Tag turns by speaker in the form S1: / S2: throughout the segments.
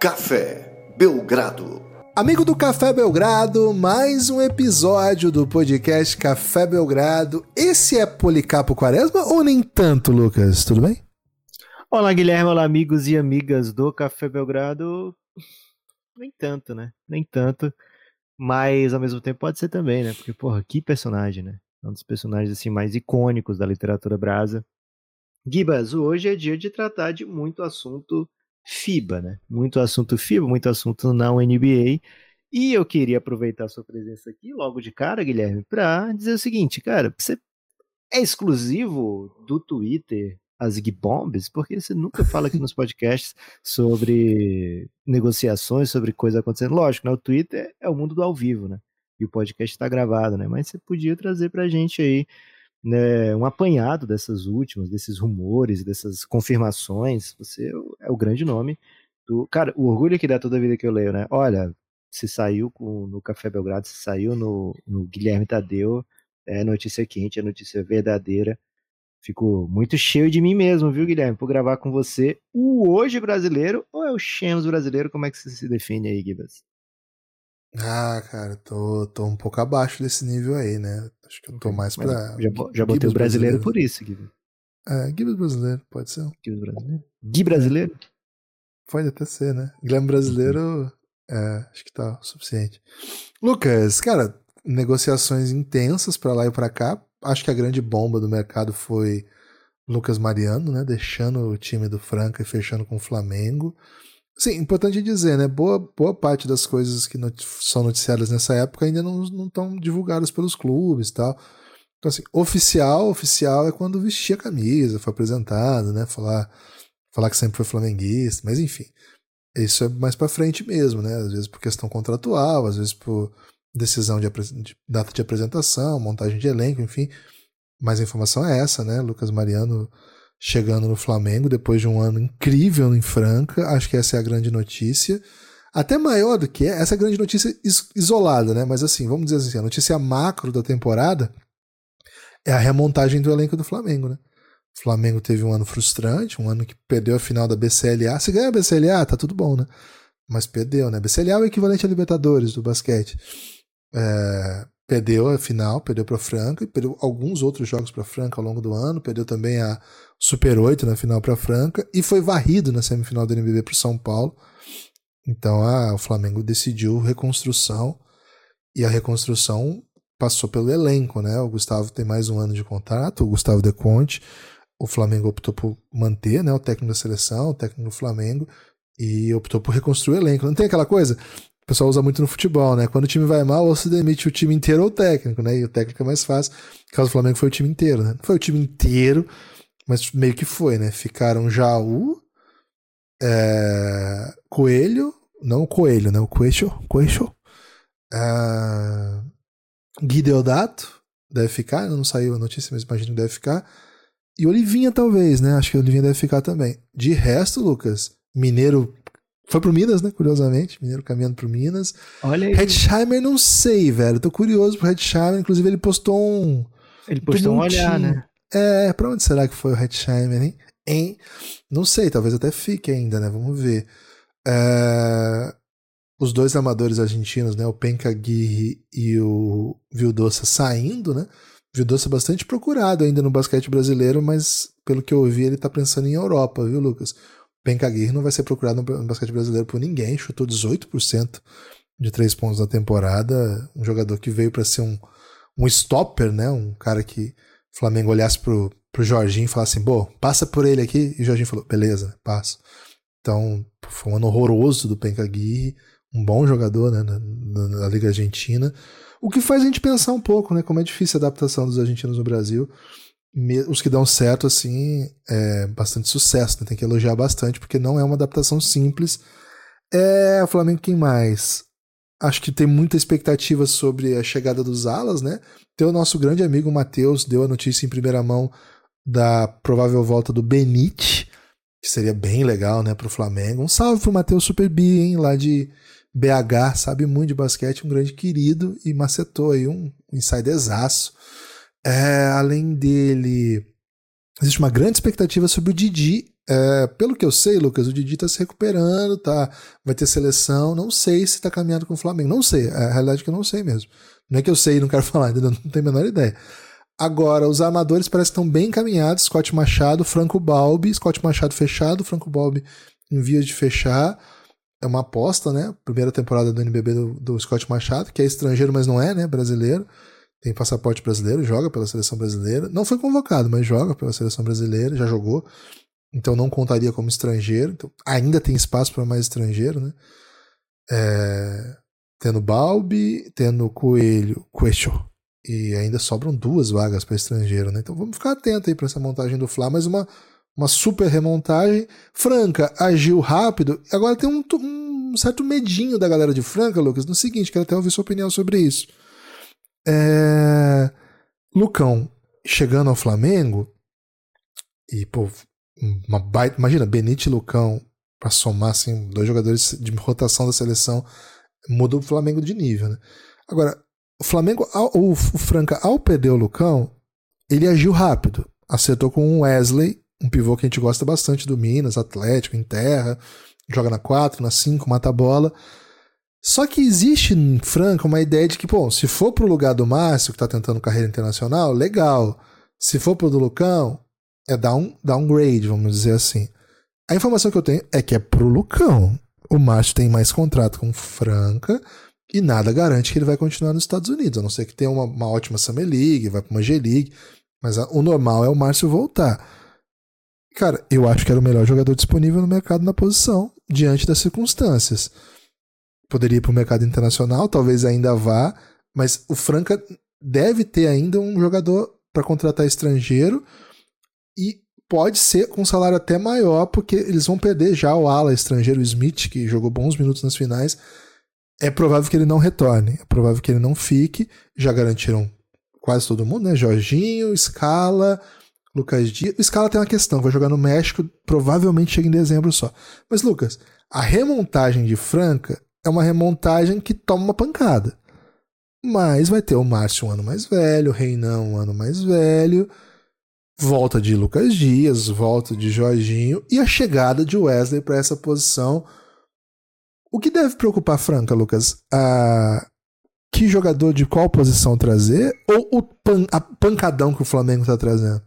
S1: Café Belgrado.
S2: Amigo do Café Belgrado, mais um episódio do podcast Café Belgrado. Esse é Policapo Quaresma ou nem tanto, Lucas? Tudo bem?
S3: Olá, Guilherme. Olá, amigos e amigas do Café Belgrado. Nem tanto, né? Nem tanto. Mas ao mesmo tempo pode ser também, né? Porque, porra, que personagem, né? É um dos personagens assim mais icônicos da literatura brasa. Gibas, hoje é dia de tratar de muito assunto FIBA, né? Muito assunto FIBA, muito assunto não NBA. E eu queria aproveitar a sua presença aqui logo de cara, Guilherme, para dizer o seguinte, cara, você é exclusivo do Twitter as Bombs, porque você nunca fala aqui nos podcasts sobre negociações, sobre coisas acontecendo. Lógico, né? O Twitter é o mundo do ao vivo, né? E o podcast está gravado, né? Mas você podia trazer pra gente aí né, um apanhado dessas últimas, desses rumores, dessas confirmações. Você é o grande nome do. Cara, o orgulho que dá toda a vida que eu leio, né? Olha, se saiu com, no Café Belgrado, se saiu no, no Guilherme Tadeu, é notícia quente, é notícia verdadeira. Fico muito cheio de mim mesmo, viu, Guilherme, por gravar com você. O hoje brasileiro ou é o Xenos brasileiro? Como é que você se define aí, Gibas?
S2: Ah, cara, tô, tô um pouco abaixo desse nível aí, né? Acho que eu tô mais pra.
S3: Já, já botei o brasileiro, brasileiro por isso, Gui.
S2: É, Gibbs brasileiro, pode ser.
S3: Gibbs brasileiro? Gui brasileiro?
S2: Pode até ser, né? Guilherme brasileiro, é, acho que tá o suficiente. Lucas, cara, negociações intensas para lá e para cá. Acho que a grande bomba do mercado foi Lucas Mariano, né? Deixando o time do Franca e fechando com o Flamengo. Sim, importante dizer, né? Boa, boa parte das coisas que not são noticiadas nessa época ainda não estão divulgadas pelos clubes e tal. Então, assim, oficial, oficial é quando vestia a camisa, foi apresentado, né? Falar, falar que sempre foi flamenguista, mas enfim. Isso é mais para frente mesmo, né? Às vezes por questão contratual, às vezes por decisão de, de data de apresentação, montagem de elenco, enfim. Mas a informação é essa, né? Lucas Mariano chegando no Flamengo depois de um ano incrível em Franca. Acho que essa é a grande notícia. Até maior do que essa grande notícia isolada, né? Mas assim, vamos dizer assim, a notícia macro da temporada é a remontagem do elenco do Flamengo, né? O Flamengo teve um ano frustrante, um ano que perdeu a final da BCLA. Se ganha a BCLA, tá tudo bom, né? Mas perdeu, né? BCLA é o equivalente a Libertadores do basquete. É, perdeu a final, perdeu para Franca e perdeu alguns outros jogos para Franca ao longo do ano, perdeu também a Super 8 na final para Franca e foi varrido na semifinal do NBB para São Paulo. Então a, o Flamengo decidiu reconstrução e a reconstrução passou pelo elenco, né? O Gustavo tem mais um ano de contrato, o Gustavo De Conte. O Flamengo optou por manter, né, o técnico da seleção, o técnico do Flamengo e optou por reconstruir o elenco. Não tem aquela coisa? Pessoal usa muito no futebol, né? Quando o time vai mal, ou se demite o time inteiro ou o técnico, né? E o técnico é mais fácil. No caso do Flamengo foi o time inteiro, né? Não foi o time inteiro, mas meio que foi, né? Ficaram Jaú, é, Coelho, não o Coelho, né? O Coelho, Coelho, é, deve ficar, não saiu a notícia, mas imagino que deve ficar. E Olivinha, talvez, né? Acho que Olivinha deve ficar também. De resto, Lucas, Mineiro foi pro Minas, né? Curiosamente. Mineiro caminhando pro Minas.
S3: Olha aí.
S2: Hetzheimer, não sei, velho. Tô curioso pro Hetzheimer. Inclusive, ele postou um.
S3: Ele postou um olhar, né?
S2: É, pra onde será que foi o Hetzheimer, hein? hein? Não sei, talvez até fique ainda, né? Vamos ver. É... Os dois amadores argentinos, né? O Penca Aguirre e o Vildoça saindo, né? Vildoça bastante procurado ainda no basquete brasileiro, mas pelo que eu ouvi, ele tá pensando em Europa, viu, Lucas? Benkaguir não vai ser procurado no basquete brasileiro por ninguém, chutou 18% de três pontos na temporada, um jogador que veio para ser um, um stopper, né? Um cara que o Flamengo olhasse pro, pro Jorginho e falasse assim, pô, passa por ele aqui, e o Jorginho falou, beleza, passo. Então, foi um ano horroroso do Pencaguirre, um bom jogador né, na, na, na, Liga Argentina, o que faz a gente pensar um pouco, né, como é difícil a adaptação dos argentinos no Brasil os que dão certo, assim, é bastante sucesso, né? Tem que elogiar bastante, porque não é uma adaptação simples. É, o Flamengo quem mais? Acho que tem muita expectativa sobre a chegada dos alas, né? Tem o nosso grande amigo Matheus, deu a notícia em primeira mão da provável volta do Benite, que seria bem legal, né, pro Flamengo. Um salve pro Matheus Superbi, hein, lá de BH, sabe muito de basquete, um grande querido e macetou aí um insiderzaço. É, além dele, existe uma grande expectativa sobre o Didi. É, pelo que eu sei, Lucas, o Didi tá se recuperando, tá? Vai ter seleção. Não sei se tá caminhando com o Flamengo. Não sei. É a realidade é que eu não sei mesmo. Não é que eu sei e não quero falar, ainda não tenho a menor ideia. Agora, os armadores parecem que estão bem encaminhados. Scott Machado, Franco Balbi, Scott Machado fechado, Franco Balbi em vias de fechar. É uma aposta, né? Primeira temporada do NBB do, do Scott Machado, que é estrangeiro, mas não é, né? Brasileiro. Tem passaporte brasileiro, joga pela seleção brasileira. Não foi convocado, mas joga pela seleção brasileira, já jogou. Então não contaria como estrangeiro. Então, ainda tem espaço para mais estrangeiro, né? É, tendo Balbi, tendo Coelho, Coelho, e ainda sobram duas vagas para estrangeiro, né? Então vamos ficar atento aí para essa montagem do Fla, mas uma, uma super remontagem. Franca agiu rápido. Agora tem um, um certo medinho da galera de Franca, Lucas, no seguinte, quero até ouvir sua opinião sobre isso. É... Lucão chegando ao Flamengo e, pô, uma baita. Imagina, Benite e Lucão para somar assim, dois jogadores de rotação da seleção muda o Flamengo de nível, né? Agora, o Flamengo, o, Franca, ao perder o Lucão, ele agiu rápido. Acertou com o Wesley, um pivô que a gente gosta bastante do Minas, Atlético, em terra, joga na 4, na 5, mata a bola. Só que existe em Franca uma ideia de que, bom, se for pro lugar do Márcio, que tá tentando carreira internacional, legal. Se for pro do Lucão, é down, downgrade, vamos dizer assim. A informação que eu tenho é que é pro Lucão. O Márcio tem mais contrato com Franca e nada garante que ele vai continuar nos Estados Unidos, a não ser que tenha uma, uma ótima Summer League, vai para uma G-League, mas a, o normal é o Márcio voltar. Cara, eu acho que era o melhor jogador disponível no mercado na posição, diante das circunstâncias. Poderia ir para o mercado internacional, talvez ainda vá, mas o Franca deve ter ainda um jogador para contratar estrangeiro e pode ser com um salário até maior, porque eles vão perder já o ala estrangeiro Smith, que jogou bons minutos nas finais é provável que ele não retorne, é provável que ele não fique. Já garantiram quase todo mundo, né? Jorginho, Scala, Lucas Dias. O Scala tem uma questão, vai jogar no México, provavelmente chega em dezembro só. Mas, Lucas, a remontagem de Franca é uma remontagem que toma uma pancada. Mas vai ter o Márcio um ano mais velho, o Reinão um ano mais velho, volta de Lucas Dias, volta de Jorginho e a chegada de Wesley para essa posição o que deve preocupar Franca, Lucas? Ah, que jogador de qual posição trazer ou o pan, a pancadão que o Flamengo está trazendo?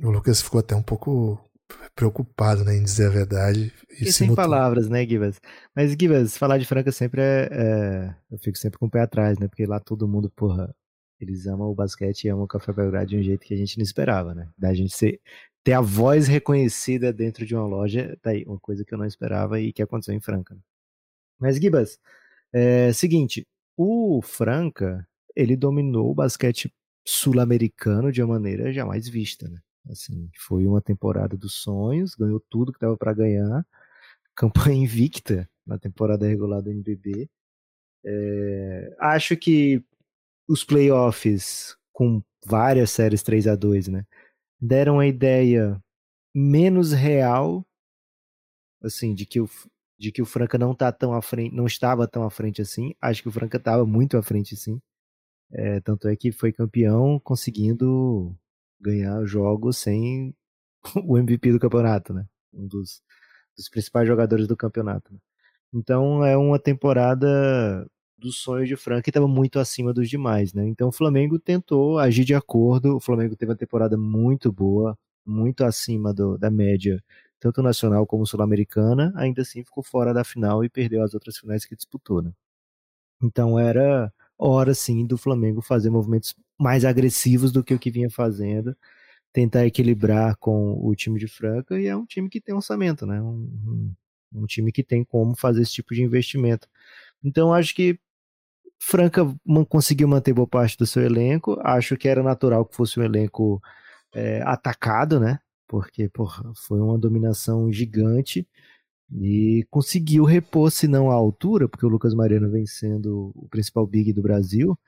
S2: O Lucas ficou até um pouco preocupado, né, em dizer a verdade.
S3: E, sem mutou. palavras, né, Givas? Mas, Givas, falar de Franca sempre é, é, Eu fico sempre com o pé atrás, né? Porque lá todo mundo, porra, eles amam o basquete e amam o Café Belgrado de um jeito que a gente não esperava, né? Da gente ser ter a voz reconhecida dentro de uma loja, tá aí, uma coisa que eu não esperava e que aconteceu em Franca. Mas, Gibas, é seguinte, o Franca, ele dominou o basquete sul-americano de uma maneira jamais vista, né? Assim, foi uma temporada dos sonhos, ganhou tudo que dava para ganhar, campanha invicta na temporada regular do NBB. É, acho que os playoffs com várias séries 3 a 2 né? deram a ideia menos real, assim, de que o, de que o Franca não tá tão à frente, não estava tão à frente assim. Acho que o Franca estava muito à frente, sim. É, tanto é que foi campeão conseguindo ganhar jogos sem o MVP do campeonato, né? Um dos, dos principais jogadores do campeonato. Né? Então é uma temporada dos sonhos de Frank estava muito acima dos demais, né? Então o Flamengo tentou agir de acordo. O Flamengo teve uma temporada muito boa, muito acima do, da média, tanto nacional como sul-americana. Ainda assim ficou fora da final e perdeu as outras finais que disputou, né? Então era hora sim do Flamengo fazer movimentos mais agressivos do que o que vinha fazendo, tentar equilibrar com o time de Franca e é um time que tem orçamento, né? Um, um, time que tem como fazer esse tipo de investimento. Então acho que Franca conseguiu manter boa parte do seu elenco. Acho que era natural que fosse um elenco é, atacado, né? Porque porra, foi uma dominação gigante e conseguiu repor, se não à altura, porque o Lucas Mariano vem sendo o principal big do Brasil,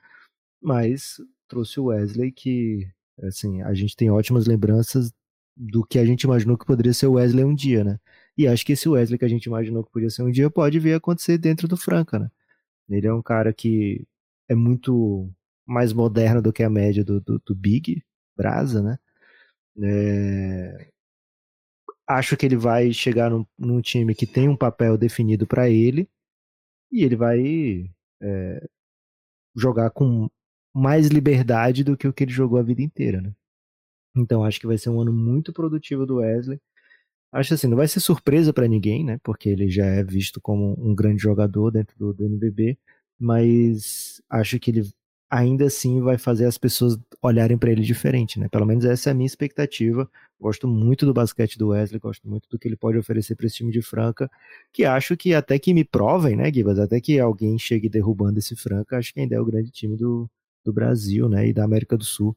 S3: mas trouxe o Wesley que, assim, a gente tem ótimas lembranças do que a gente imaginou que poderia ser o Wesley um dia, né? E acho que esse Wesley que a gente imaginou que podia ser um dia pode vir acontecer dentro do Franca, né? Ele é um cara que é muito mais moderno do que a média do, do, do Big Brasa, né? É... Acho que ele vai chegar num, num, time que tem um papel definido para ele e ele vai é, jogar com mais liberdade do que o que ele jogou a vida inteira, né? Então acho que vai ser um ano muito produtivo do Wesley. Acho assim, não vai ser surpresa para ninguém, né? Porque ele já é visto como um grande jogador dentro do, do NBB, mas acho que ele ainda assim vai fazer as pessoas olharem para ele diferente, né? Pelo menos essa é a minha expectativa. Gosto muito do basquete do Wesley, gosto muito do que ele pode oferecer para esse time de Franca, que acho que até que me provem, né, Gibas? Até que alguém chegue derrubando esse Franca, acho que ainda é o grande time do, do Brasil, né, e da América do Sul.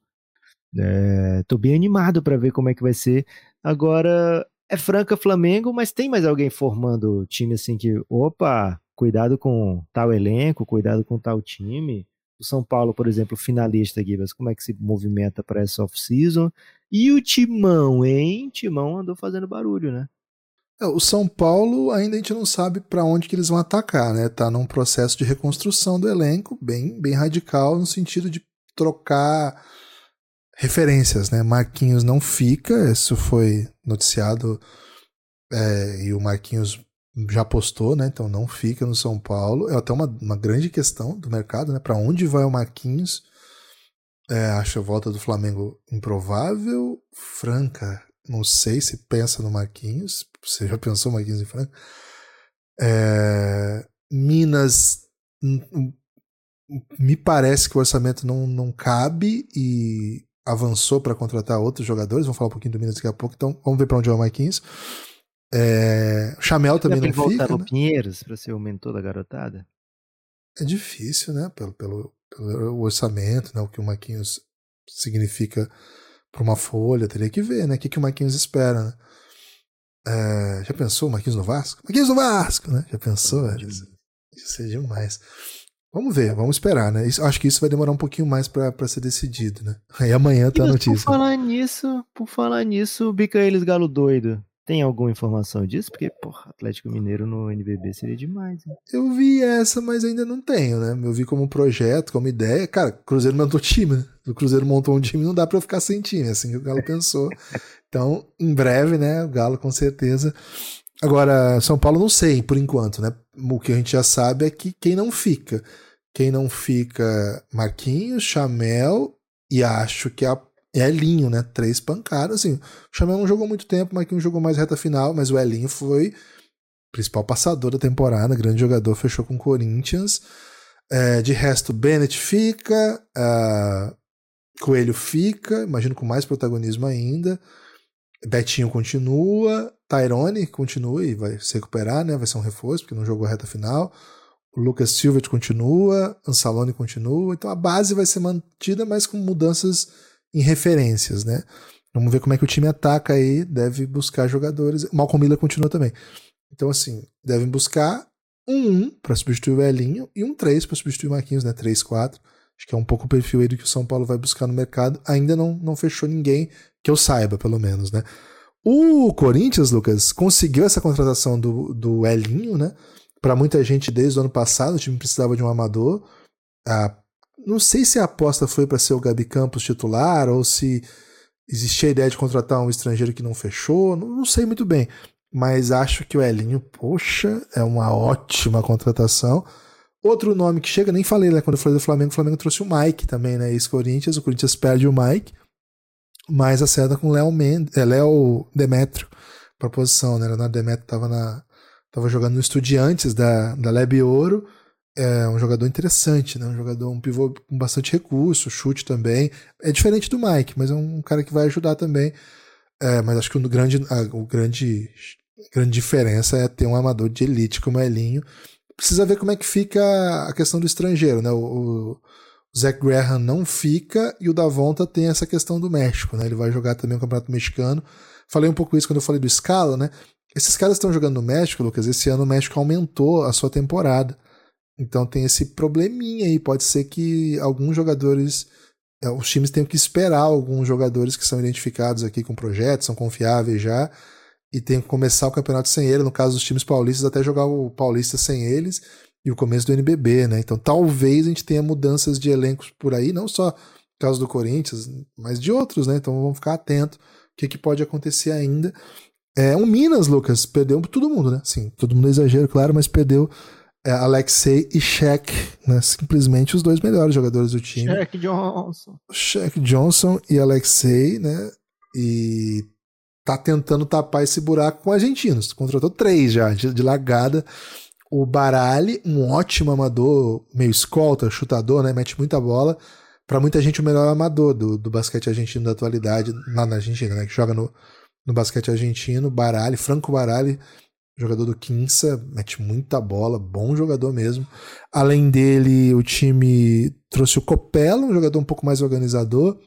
S3: É, tô bem animado para ver como é que vai ser. Agora, é Franca Flamengo, mas tem mais alguém formando time assim que, opa, cuidado com tal elenco, cuidado com tal time. O São Paulo, por exemplo, finalista, Gibas, como é que se movimenta para essa off-season? E o Timão, hein? Timão andou fazendo barulho, né?
S2: É, o São Paulo ainda a gente não sabe para onde que eles vão atacar, né? Tá num processo de reconstrução do elenco bem, bem radical no sentido de trocar referências, né? Marquinhos não fica, isso foi noticiado é, e o Marquinhos já postou, né? Então não fica no São Paulo. É até uma, uma grande questão do mercado, né? Para onde vai o Marquinhos? É, acho a volta do Flamengo improvável. Franca, não sei se pensa no Marquinhos. Você já pensou Marquinhos em Franca? É, Minas me parece que o orçamento não, não cabe e avançou para contratar outros jogadores. Vamos falar um pouquinho do Minas daqui a pouco. Então, vamos ver para onde vai o Marquinhos. É, Chamel também não fica.
S3: Né? Pinheiros para ser o mentor da garotada?
S2: É difícil, né? Pelo, pelo, pelo orçamento, né? o que o Marquinhos significa para uma folha. Teria que ver, né? O que, que o Marquinhos espera, né? É, já pensou o Marquinhos no Vasco? Marquinhos no Vasco, né? Já pensou, velho? Isso, isso é demais. Vamos ver, vamos esperar, né? Isso, acho que isso vai demorar um pouquinho mais para ser decidido, né? Aí amanhã tá a notícia. Por
S3: falar nisso, por falar nisso, bica eles galo doido. Tem alguma informação disso? Porque, porra, Atlético Mineiro no NBB seria demais. Hein?
S2: Eu vi essa, mas ainda não tenho, né? Eu vi como projeto, como ideia. Cara, Cruzeiro montou time, né? O Cruzeiro montou um time, não dá para ficar sem time, assim que o Galo pensou. Então, em breve, né? O Galo com certeza. Agora, São Paulo não sei, por enquanto, né? O que a gente já sabe é que quem não fica. Quem não fica, Marquinhos, Chamel e acho que a é Elinho, né? Três pancadas, assim. O Chamel não jogou muito tempo, mas quem jogou mais reta final, mas o Elinho foi principal passador da temporada, grande jogador, fechou com o Corinthians. É, de resto, Bennett fica, uh, Coelho fica, imagino com mais protagonismo ainda. Betinho continua, Tyrone continua e vai se recuperar, né? Vai ser um reforço, porque não jogou a reta final. O Lucas Silva continua, Ansalone continua. Então a base vai ser mantida, mas com mudanças em referências, né? Vamos ver como é que o time ataca aí, deve buscar jogadores. Malcolm Miller continua também. Então, assim, devem buscar um 1 para substituir o Elinho e um 3 para substituir o Marquinhos, né? 3, 4. Acho que é um pouco o perfil aí do que o São Paulo vai buscar no mercado. Ainda não, não fechou ninguém, que eu saiba, pelo menos, né? O Corinthians, Lucas, conseguiu essa contratação do, do Elinho, né? Para muita gente, desde o ano passado, o time precisava de um amador. A não sei se a aposta foi para ser o Gabi Campos titular ou se existia a ideia de contratar um estrangeiro que não fechou, não, não sei muito bem. Mas acho que o Elinho, poxa, é uma ótima contratação. Outro nome que chega, nem falei, né? Quando eu falei do Flamengo, o Flamengo trouxe o Mike também, né? Ex-Corinthians, o Corinthians perde o Mike, mas acerta com o Léo Mendes, é Demetrio para posição, né? Leonardo Demetrio estava na tava jogando no Estudiantes da, da Lebe Ouro é um jogador interessante, né? Um jogador, um pivô com bastante recurso, chute também. É diferente do Mike, mas é um cara que vai ajudar também. É, mas acho que o grande, a, o grande, grande diferença é ter um amador de elite como o Elinho. Precisa ver como é que fica a questão do estrangeiro, né? O, o Zach Graham não fica e o Davonta tem essa questão do México, né? Ele vai jogar também o Campeonato Mexicano. Falei um pouco isso quando eu falei do Scala, né? Esses caras estão jogando no México, Lucas. Esse ano o México aumentou a sua temporada. Então tem esse probleminha aí. Pode ser que alguns jogadores. É, os times tenham que esperar alguns jogadores que são identificados aqui com projetos, são confiáveis já, e tenham que começar o campeonato sem ele. No caso dos times paulistas, até jogar o Paulista sem eles e o começo do NBB, né? Então talvez a gente tenha mudanças de elencos por aí, não só por causa do Corinthians, mas de outros, né? Então vamos ficar atento que, que pode acontecer ainda. É, um Minas, Lucas, perdeu todo mundo, né? Sim, todo mundo é exagero, claro, mas perdeu é, Alexei e Shaq, né? Simplesmente os dois melhores jogadores do time.
S3: Shaq Johnson.
S2: Shaq Johnson e Alexei, né? E tá tentando tapar esse buraco com argentinos. Contratou três já, de, de largada. O Barali, um ótimo amador, meio escolta, chutador, né? Mete muita bola. Para muita gente, o melhor amador do, do basquete argentino da atualidade, lá na Argentina, né? Que joga no, no basquete argentino. Barali, Franco Barali, jogador do Quinça, mete muita bola, bom jogador mesmo. Além dele, o time trouxe o Copelo, um jogador um pouco mais organizador,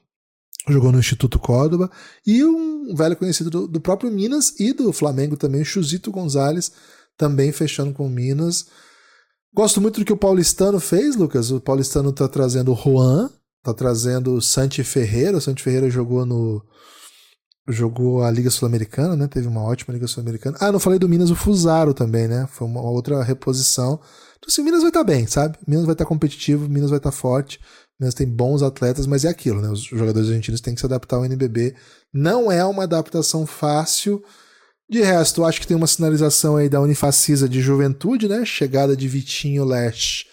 S2: jogou no Instituto Córdoba, e um velho conhecido do, do próprio Minas e do Flamengo também, o Chusito Gonzalez, também fechando com Minas. Gosto muito do que o Paulistano fez, Lucas. O Paulistano está trazendo o Juan, está trazendo o Santi Ferreira. O Santi Ferreira jogou no. Jogou a Liga Sul-Americana, né? Teve uma ótima Liga Sul-Americana. Ah, não falei do Minas, o Fusaro também, né? Foi uma outra reposição. Então, assim, Minas vai estar tá bem, sabe? Minas vai estar tá competitivo, Minas vai estar tá forte. Minas tem bons atletas, mas é aquilo, né? Os jogadores argentinos têm que se adaptar ao NBB. Não é uma adaptação fácil de resto, acho que tem uma sinalização aí da Unifacisa de juventude, né? Chegada de Vitinho Lash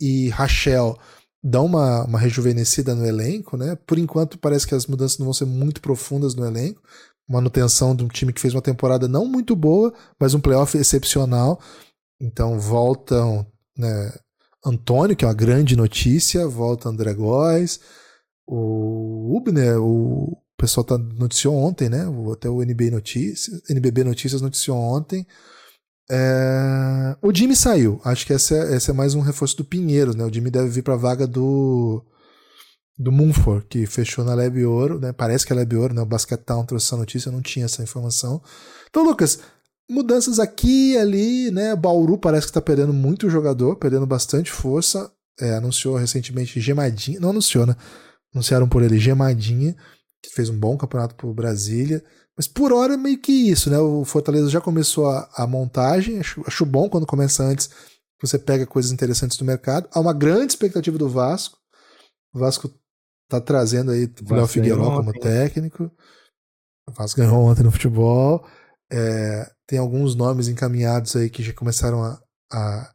S2: e Rachel dão uma, uma rejuvenescida no elenco, né? Por enquanto, parece que as mudanças não vão ser muito profundas no elenco. Manutenção de um time que fez uma temporada não muito boa, mas um playoff excepcional. Então voltam né, Antônio, que é uma grande notícia, volta André Góes, o Ubner, o pessoal tá, noticiou ontem, né? Até o NB Notícias, NBB Notícias noticiou ontem. É... O Jimmy saiu. Acho que esse é, esse é mais um reforço do Pinheiros, né? O Jimmy deve vir para a vaga do do Munford, que fechou na Leb Ouro, né? Parece que é Leb Ouro, né? O Baskettown trouxe essa notícia, eu não tinha essa informação. Então, Lucas, mudanças aqui e ali, né? Bauru parece que está perdendo muito jogador, perdendo bastante força. É, anunciou recentemente Gemadinha, não anunciou, né? Anunciaram por ele Gemadinha que fez um bom campeonato por Brasília. Mas por hora é meio que isso, né? O Fortaleza já começou a, a montagem, acho, acho, bom quando começa antes, você pega coisas interessantes do mercado. Há uma grande expectativa do Vasco. O Vasco tá trazendo aí o Léo Figueiredo como técnico. O Vasco ganhou ontem no futebol. É, tem alguns nomes encaminhados aí que já começaram a, a,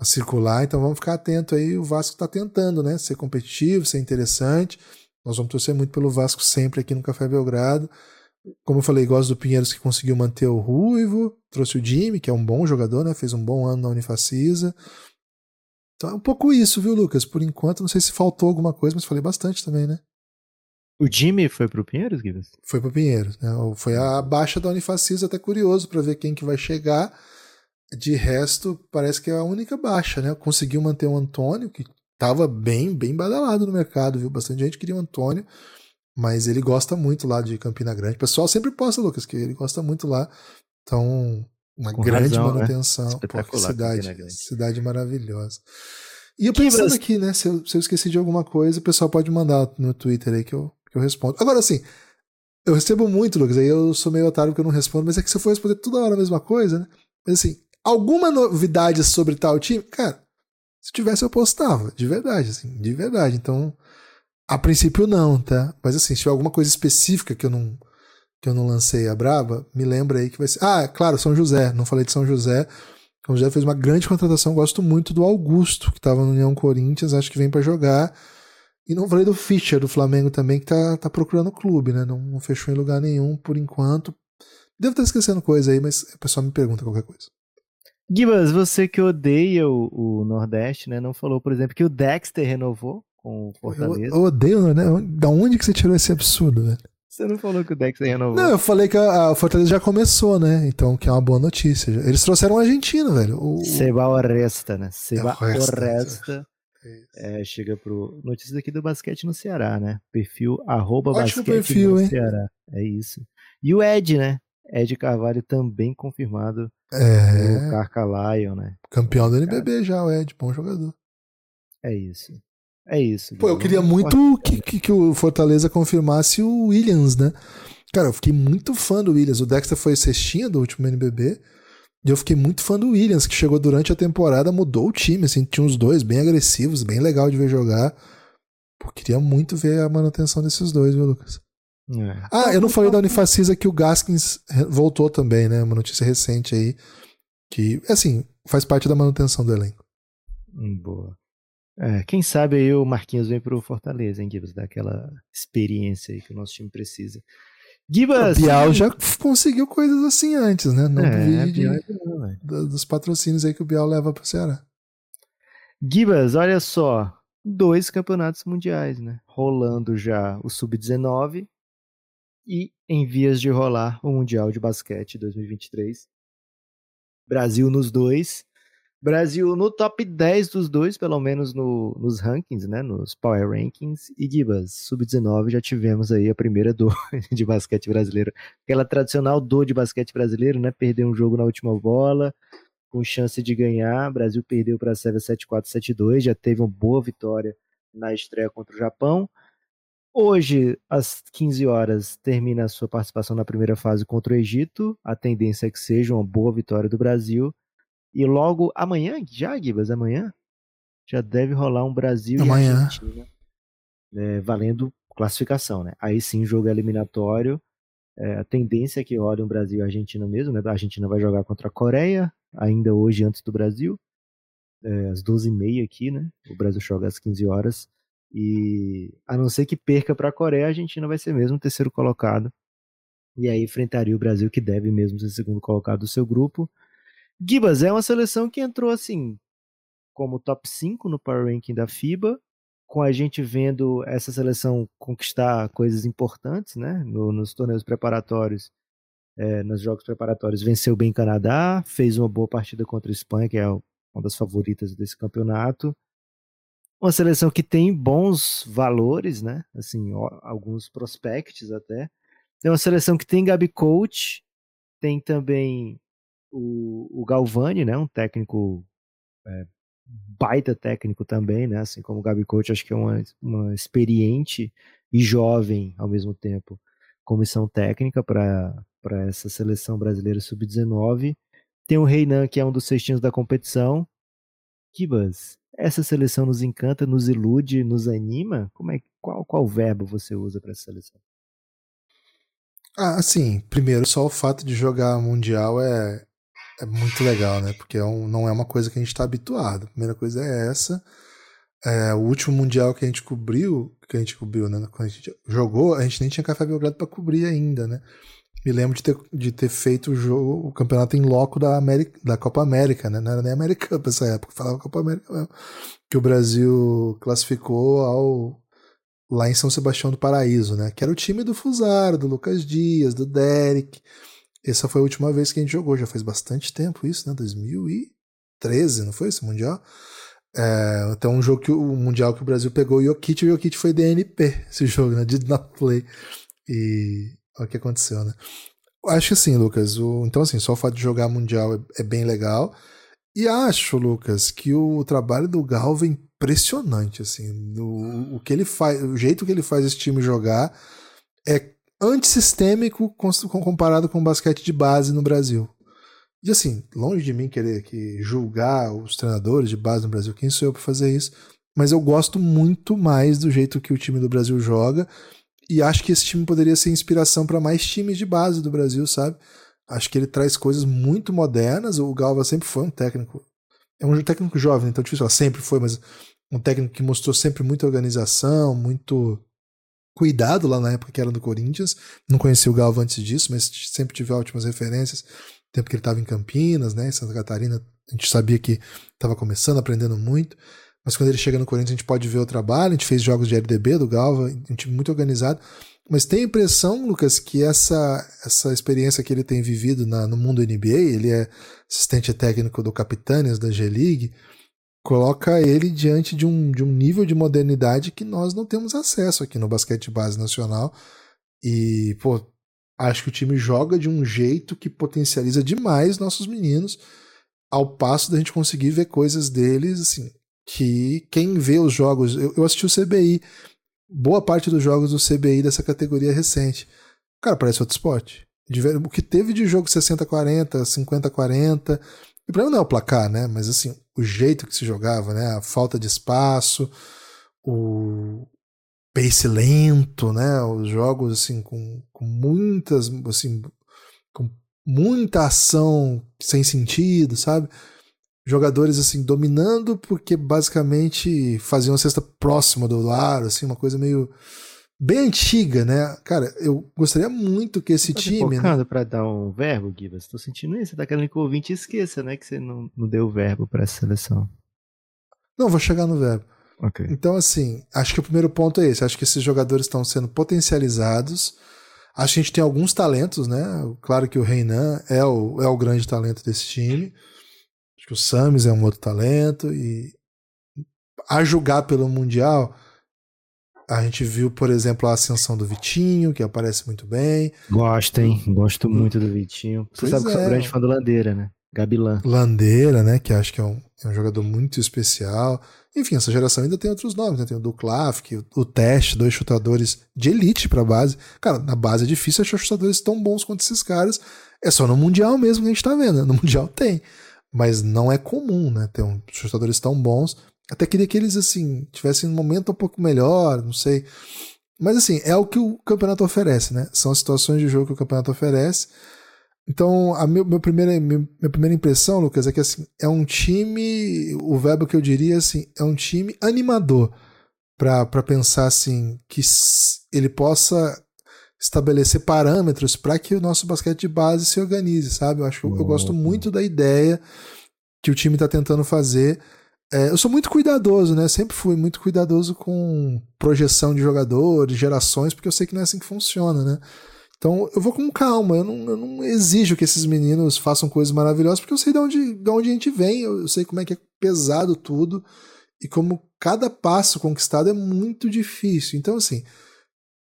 S2: a circular, então vamos ficar atento aí. O Vasco está tentando, né? Ser competitivo, ser interessante. Nós vamos torcer muito pelo Vasco sempre aqui no Café Belgrado. Como eu falei, gosto do Pinheiros que conseguiu manter o Ruivo, trouxe o Jimmy, que é um bom jogador, né? Fez um bom ano na Unifacisa. Então é um pouco isso, viu, Lucas? Por enquanto, não sei se faltou alguma coisa, mas falei bastante também, né?
S3: O Jimmy foi pro Pinheiros, Guilherme?
S2: Foi pro Pinheiros, né? Foi a baixa da Unifacisa, até curioso para ver quem que vai chegar. De resto, parece que é a única baixa, né? Conseguiu manter o Antônio, que tava bem, bem badalado no mercado, viu? Bastante gente queria o Antônio, mas ele gosta muito lá de Campina Grande. O pessoal sempre posta, Lucas, que ele gosta muito lá. Então, uma Com grande razão, né? manutenção. Né? Pô, cidade, cidade maravilhosa. E eu pensando aqui, né? Se eu, se eu esqueci de alguma coisa, o pessoal pode mandar no Twitter aí que eu, que eu respondo. Agora, assim, eu recebo muito, Lucas, aí eu sou meio otário que eu não respondo, mas é que se eu for responder toda hora a mesma coisa, né? Mas assim, alguma novidade sobre tal time? Cara, se tivesse, eu postava, de verdade, assim, de verdade. Então, a princípio não, tá? Mas assim, se tiver alguma coisa específica que eu não que eu não lancei a braba, me lembra aí que vai ser. Ah, claro, São José. Não falei de São José. São José fez uma grande contratação. Gosto muito do Augusto, que estava no União Corinthians. Acho que vem para jogar. E não falei do Fischer, do Flamengo também, que tá, tá procurando clube, né? Não, não fechou em lugar nenhum por enquanto. Devo estar esquecendo coisa aí, mas o pessoal me pergunta qualquer coisa.
S3: Gibas, você que odeia o, o, Nordeste, né? Não falou, por exemplo, que o Dexter renovou com o Fortaleza.
S2: Eu, eu odeio, né? Da onde que você tirou esse absurdo, velho?
S3: Você não falou que o Dexter renovou?
S2: Não, eu falei que a, a Fortaleza já começou, né? Então, que é uma boa notícia. Eles trouxeram um argentino, velho. O,
S3: Seba Oresta, né? Seba é Oresta. É, chega pro. Notícias aqui do basquete no Ceará, né? Perfil arroba
S2: Ótimo basquete perfil, no
S3: hein? Ceará. É isso. E o Ed, né? Ed Carvalho também confirmado
S2: é.
S3: O Carcalion, né?
S2: Campeão do NBB já, o Ed, bom jogador.
S3: É isso. É isso.
S2: Pô, eu queria muito que, que, que, o Fortaleza confirmasse o Williams, né? Cara, eu fiquei muito fã do Williams. O Dexter foi cestinha do último NBB. E eu fiquei muito fã do Williams, que chegou durante a temporada, mudou o time, assim, tinha uns dois bem agressivos, bem legal de ver jogar. Pô, queria muito ver a manutenção desses dois, viu, Lucas? É. Ah, eu não falei da Unifacisa que o Gaskins voltou também, né? Uma notícia recente aí. Que, assim, faz parte da manutenção do elenco.
S3: Boa. É, quem sabe aí o Marquinhos vem pro Fortaleza, hein, Gibas? Daquela experiência aí que o nosso time precisa.
S2: Gibas! O Bial já conseguiu coisas assim antes, né? Não é, duvide é dos patrocínios aí que o Bial leva pro Ceará.
S3: Gibas, olha só. Dois campeonatos mundiais, né? Rolando já o Sub-19 e em vias de rolar o Mundial de Basquete 2023. Brasil nos dois. Brasil no top 10 dos dois, pelo menos no, nos rankings, né? Nos Power Rankings. E Gibas, sub-19, já tivemos aí a primeira dor de basquete brasileiro. Aquela tradicional dor de basquete brasileiro, né? Perder um jogo na última bola, com chance de ganhar. O Brasil perdeu para a Sérvia 7-4, 7-2. Já teve uma boa vitória na estreia contra o Japão. Hoje, às 15 horas, termina a sua participação na primeira fase contra o Egito. A tendência é que seja uma boa vitória do Brasil. E logo amanhã, já, Gibas, amanhã, já deve rolar um Brasil
S2: amanhã. e Argentina
S3: né, valendo classificação, né? Aí sim, jogo eliminatório. É, a tendência é que role um Brasil e Argentina mesmo, né? A Argentina vai jogar contra a Coreia, ainda hoje antes do Brasil, é, às 12h30 aqui, né? O Brasil joga às 15 horas. E a não ser que perca para a Coreia, a Argentina vai ser mesmo o terceiro colocado. E aí enfrentaria o Brasil, que deve mesmo ser segundo colocado do seu grupo. Gibas é uma seleção que entrou assim como top 5 no Power Ranking da FIBA, com a gente vendo essa seleção conquistar coisas importantes, né? No, nos torneios preparatórios, é, nos jogos preparatórios, venceu bem Canadá, fez uma boa partida contra a Espanha, que é uma das favoritas desse campeonato. Uma seleção que tem bons valores, né? Assim, ó, alguns prospects até. É uma seleção que tem Gabi Coach, tem também o, o Galvani, né, um técnico é, baita técnico também, né, assim como o Gabi Coach, acho que é uma, uma experiente e jovem ao mesmo tempo comissão técnica para essa seleção brasileira sub-19. Tem o Reinan, que é um dos cestinhos da competição. Kibas, essa seleção nos encanta, nos ilude, nos anima? Como é, qual, qual verbo você usa para essa seleção?
S2: Ah, assim, primeiro, só o fato de jogar Mundial é, é muito legal, né? Porque é um, não é uma coisa que a gente está habituado. A primeira coisa é essa. É, o último mundial que a gente cobriu, que a gente cobriu, né? Quando a gente jogou, a gente nem tinha Café Belgrado para cobrir ainda, né? Me lembro de ter, de ter feito o, jogo, o campeonato em loco da, América, da Copa América, né? Não era nem American nessa época, falava Copa América mesmo. Que o Brasil classificou ao lá em São Sebastião do Paraíso, né? Que era o time do Fusaro, do Lucas Dias, do Derek. Essa foi a última vez que a gente jogou, já faz bastante tempo isso, né? 2013, não foi esse Mundial? É, então, um jogo que o Mundial que o Brasil pegou o Jokic, o Jokic foi DNP, esse jogo, né? Did not play. E olha o que aconteceu, né? Acho que assim, Lucas, o, então assim, só o fato de jogar Mundial é, é bem legal. E acho, Lucas, que o trabalho do Galva é impressionante, assim, o, o que ele faz, o jeito que ele faz esse time jogar é antissistêmico comparado com o basquete de base no Brasil. E assim, longe de mim querer que julgar os treinadores de base no Brasil, quem sou eu para fazer isso? Mas eu gosto muito mais do jeito que o time do Brasil joga e acho que esse time poderia ser inspiração para mais times de base do Brasil, sabe? Acho que ele traz coisas muito modernas. O Galva sempre foi um técnico, é um técnico jovem, então difícil, sempre foi, mas um técnico que mostrou sempre muita organização, muito cuidado lá na época que era do Corinthians. Não conheci o Galva antes disso, mas sempre tive ótimas referências. Tempo que ele estava em Campinas, né, em Santa Catarina, a gente sabia que estava começando, aprendendo muito. Mas quando ele chega no Corinthians, a gente pode ver o trabalho. A gente fez jogos de LDB do Galva, um time muito organizado. Mas tem a impressão, Lucas, que essa, essa experiência que ele tem vivido na, no mundo NBA, ele é assistente técnico do Capitânias da G-League, coloca ele diante de um, de um nível de modernidade que nós não temos acesso aqui no basquete base nacional. E, pô, acho que o time joga de um jeito que potencializa demais nossos meninos, ao passo da gente conseguir ver coisas deles, assim, que quem vê os jogos. Eu, eu assisti o CBI, boa parte dos jogos do CBI dessa categoria recente. Cara, parece outro esporte. O que teve de jogo 60-40, 50-40, o problema não é o placar, né? Mas assim, o jeito que se jogava, né? A falta de espaço, o pace lento, né? Os jogos assim com, com muitas assim com muita ação sem sentido, sabe? Jogadores assim dominando porque basicamente faziam a cesta próxima do lar, assim, uma coisa meio bem antiga, né? Cara, eu gostaria muito que esse
S3: tá
S2: time. Né?
S3: para dar um verbo, Gibas. Tô sentindo isso. Você tá querendo que o ouvinte esqueça, né? Que você não, não deu verbo para essa seleção.
S2: Não, vou chegar no verbo.
S3: Okay.
S2: Então, assim, acho que o primeiro ponto é esse. Acho que esses jogadores estão sendo potencializados. Acho que a gente tem alguns talentos, né? Claro que o Reinan é o, é o grande talento desse time. Acho que o Samis é um outro talento. E a julgar pelo Mundial, a gente viu, por exemplo, a ascensão do Vitinho, que aparece muito bem.
S3: Gosto, hein? Gosto muito do Vitinho. Você pois sabe que é. sou grande fã do Landeira, né? Gabilan.
S2: Landeira, né? Que acho que é um, é um jogador muito especial. Enfim, essa geração ainda tem outros nomes, né? Tem o Duklavik, o, o Teste, dois chutadores de elite pra base. Cara, na base é difícil achar chutadores tão bons quanto esses caras. É só no Mundial mesmo que a gente tá vendo. Né? No Mundial tem. Mas não é comum, né? Ter um, chutadores tão bons. Até queria que eles, assim, tivessem um momento um pouco melhor, não sei. Mas, assim, é o que o campeonato oferece, né? São as situações de jogo que o campeonato oferece. Então, a meu, meu primeira, minha, minha primeira impressão, Lucas, é que assim, é um time, o verbo que eu diria assim, é um time animador para pensar assim que ele possa estabelecer parâmetros para que o nosso basquete de base se organize, sabe? Eu acho que eu, eu gosto muito da ideia que o time está tentando fazer. É, eu sou muito cuidadoso, né? Sempre fui muito cuidadoso com projeção de jogadores, gerações, porque eu sei que não é assim que funciona, né? Então eu vou com calma, eu não, eu não, exijo que esses meninos façam coisas maravilhosas, porque eu sei de onde, de onde a gente vem, eu, eu sei como é que é pesado tudo e como cada passo conquistado é muito difícil. Então, assim,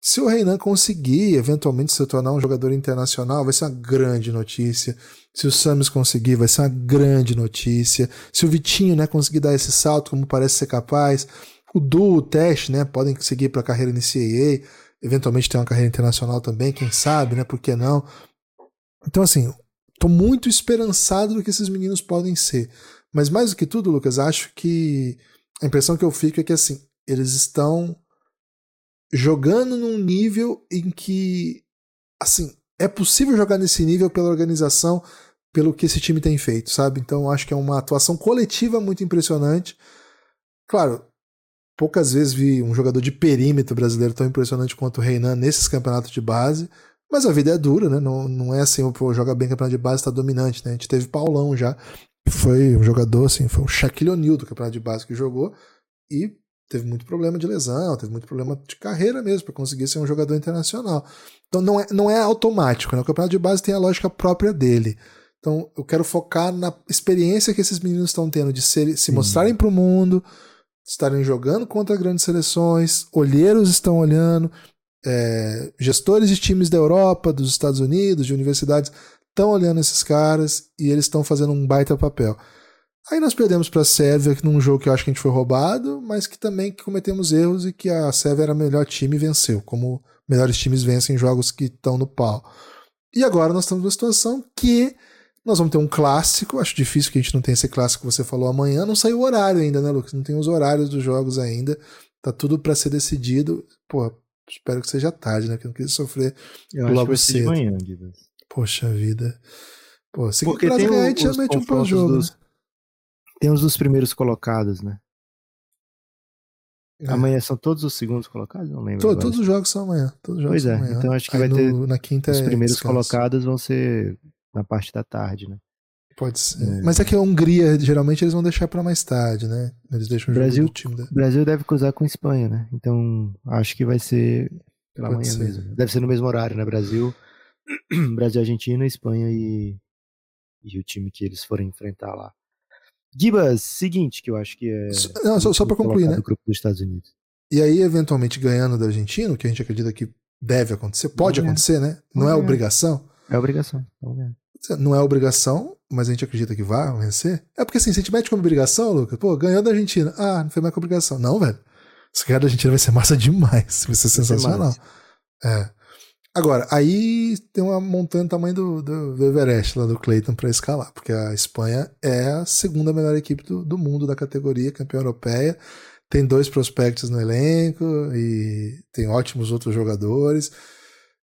S2: se o Reinan conseguir eventualmente se tornar um jogador internacional, vai ser uma grande notícia. Se o Samis conseguir, vai ser uma grande notícia. Se o Vitinho né, conseguir dar esse salto, como parece ser capaz, o Du, o Teste, né, podem seguir para a carreira no CAA eventualmente ter uma carreira internacional também, quem sabe, né? Por que não? Então, assim, tô muito esperançado do que esses meninos podem ser. Mas mais do que tudo, Lucas, acho que a impressão que eu fico é que, assim, eles estão jogando num nível em que, assim, é possível jogar nesse nível pela organização, pelo que esse time tem feito, sabe? Então, acho que é uma atuação coletiva muito impressionante. Claro, Poucas vezes vi um jogador de perímetro brasileiro tão impressionante quanto o Reinan nesses campeonatos de base. Mas a vida é dura, né? Não, não é assim, pô, joga bem campeonato de base, está dominante, né? A gente teve Paulão já, que foi um jogador, assim, foi um Shaquille O'Neal do campeonato de base que jogou e teve muito problema de lesão, teve muito problema de carreira mesmo para conseguir ser um jogador internacional. Então não é, não é automático, né? O campeonato de base tem a lógica própria dele. Então eu quero focar na experiência que esses meninos estão tendo de ser, se mostrarem para o mundo, estarem jogando contra grandes seleções, olheiros estão olhando, é, gestores de times da Europa, dos Estados Unidos, de universidades, estão olhando esses caras e eles estão fazendo um baita papel. Aí nós perdemos para a Sérvia num jogo que eu acho que a gente foi roubado, mas que também cometemos erros e que a Sérvia era o melhor time e venceu, como melhores times vencem jogos que estão no pau. E agora nós estamos numa situação que nós vamos ter um clássico, acho difícil que a gente não tenha esse clássico que você falou amanhã. Não saiu o horário ainda, né, Lucas? Não tem os horários dos jogos ainda. Tá tudo para ser decidido. Pô, espero que seja tarde, né? Que eu não quis sofrer
S3: eu
S2: logo
S3: acho que
S2: cedo.
S3: De manhã,
S2: Poxa vida. Pô, se
S3: Porque tem
S2: ganhar, a gente já mete um pós-jogo. Dos... Né?
S3: Tem os primeiros colocados, né? É. Amanhã são todos os segundos colocados? Não lembro.
S2: Todo, todos os jogos são amanhã. Todos os jogos
S3: pois é,
S2: amanhã.
S3: então acho que
S2: Aí
S3: vai ter.
S2: No, na quinta
S3: os
S2: é
S3: primeiros
S2: descanso.
S3: colocados vão ser na parte da tarde, né?
S2: Pode ser. É. Mas é que a Hungria, geralmente, eles vão deixar para mais tarde, né? Eles deixam o
S3: Brasil,
S2: do time. Da...
S3: Brasil deve cruzar com Espanha, né? Então, acho que vai ser pela Pode manhã ser. mesmo. Deve ser no mesmo horário, né? Brasil, Brasil, Argentina, Espanha e, e o time que eles forem enfrentar lá. Gibas, seguinte, que eu acho que é.
S2: Não, só, só para concluir, né?
S3: Do grupo dos Estados Unidos.
S2: E aí, eventualmente, ganhando da Argentina, que a gente acredita que deve acontecer, pode acontecer, né? Não é obrigação.
S3: É obrigação.
S2: Não é obrigação, mas a gente acredita que vai vencer. É porque assim, se a gente mete como obrigação, Lucas, pô, ganhou da Argentina. Ah, não foi mais com obrigação. Não, velho. Se ganhar da Argentina vai ser massa demais. Vai ser vai sensacional. Ser é. Agora, aí tem uma montanha do tamanho do, do, do Everest lá do Clayton para escalar, porque a Espanha é a segunda melhor equipe do, do mundo da categoria, campeã europeia. tem dois prospectos no elenco e tem ótimos outros jogadores.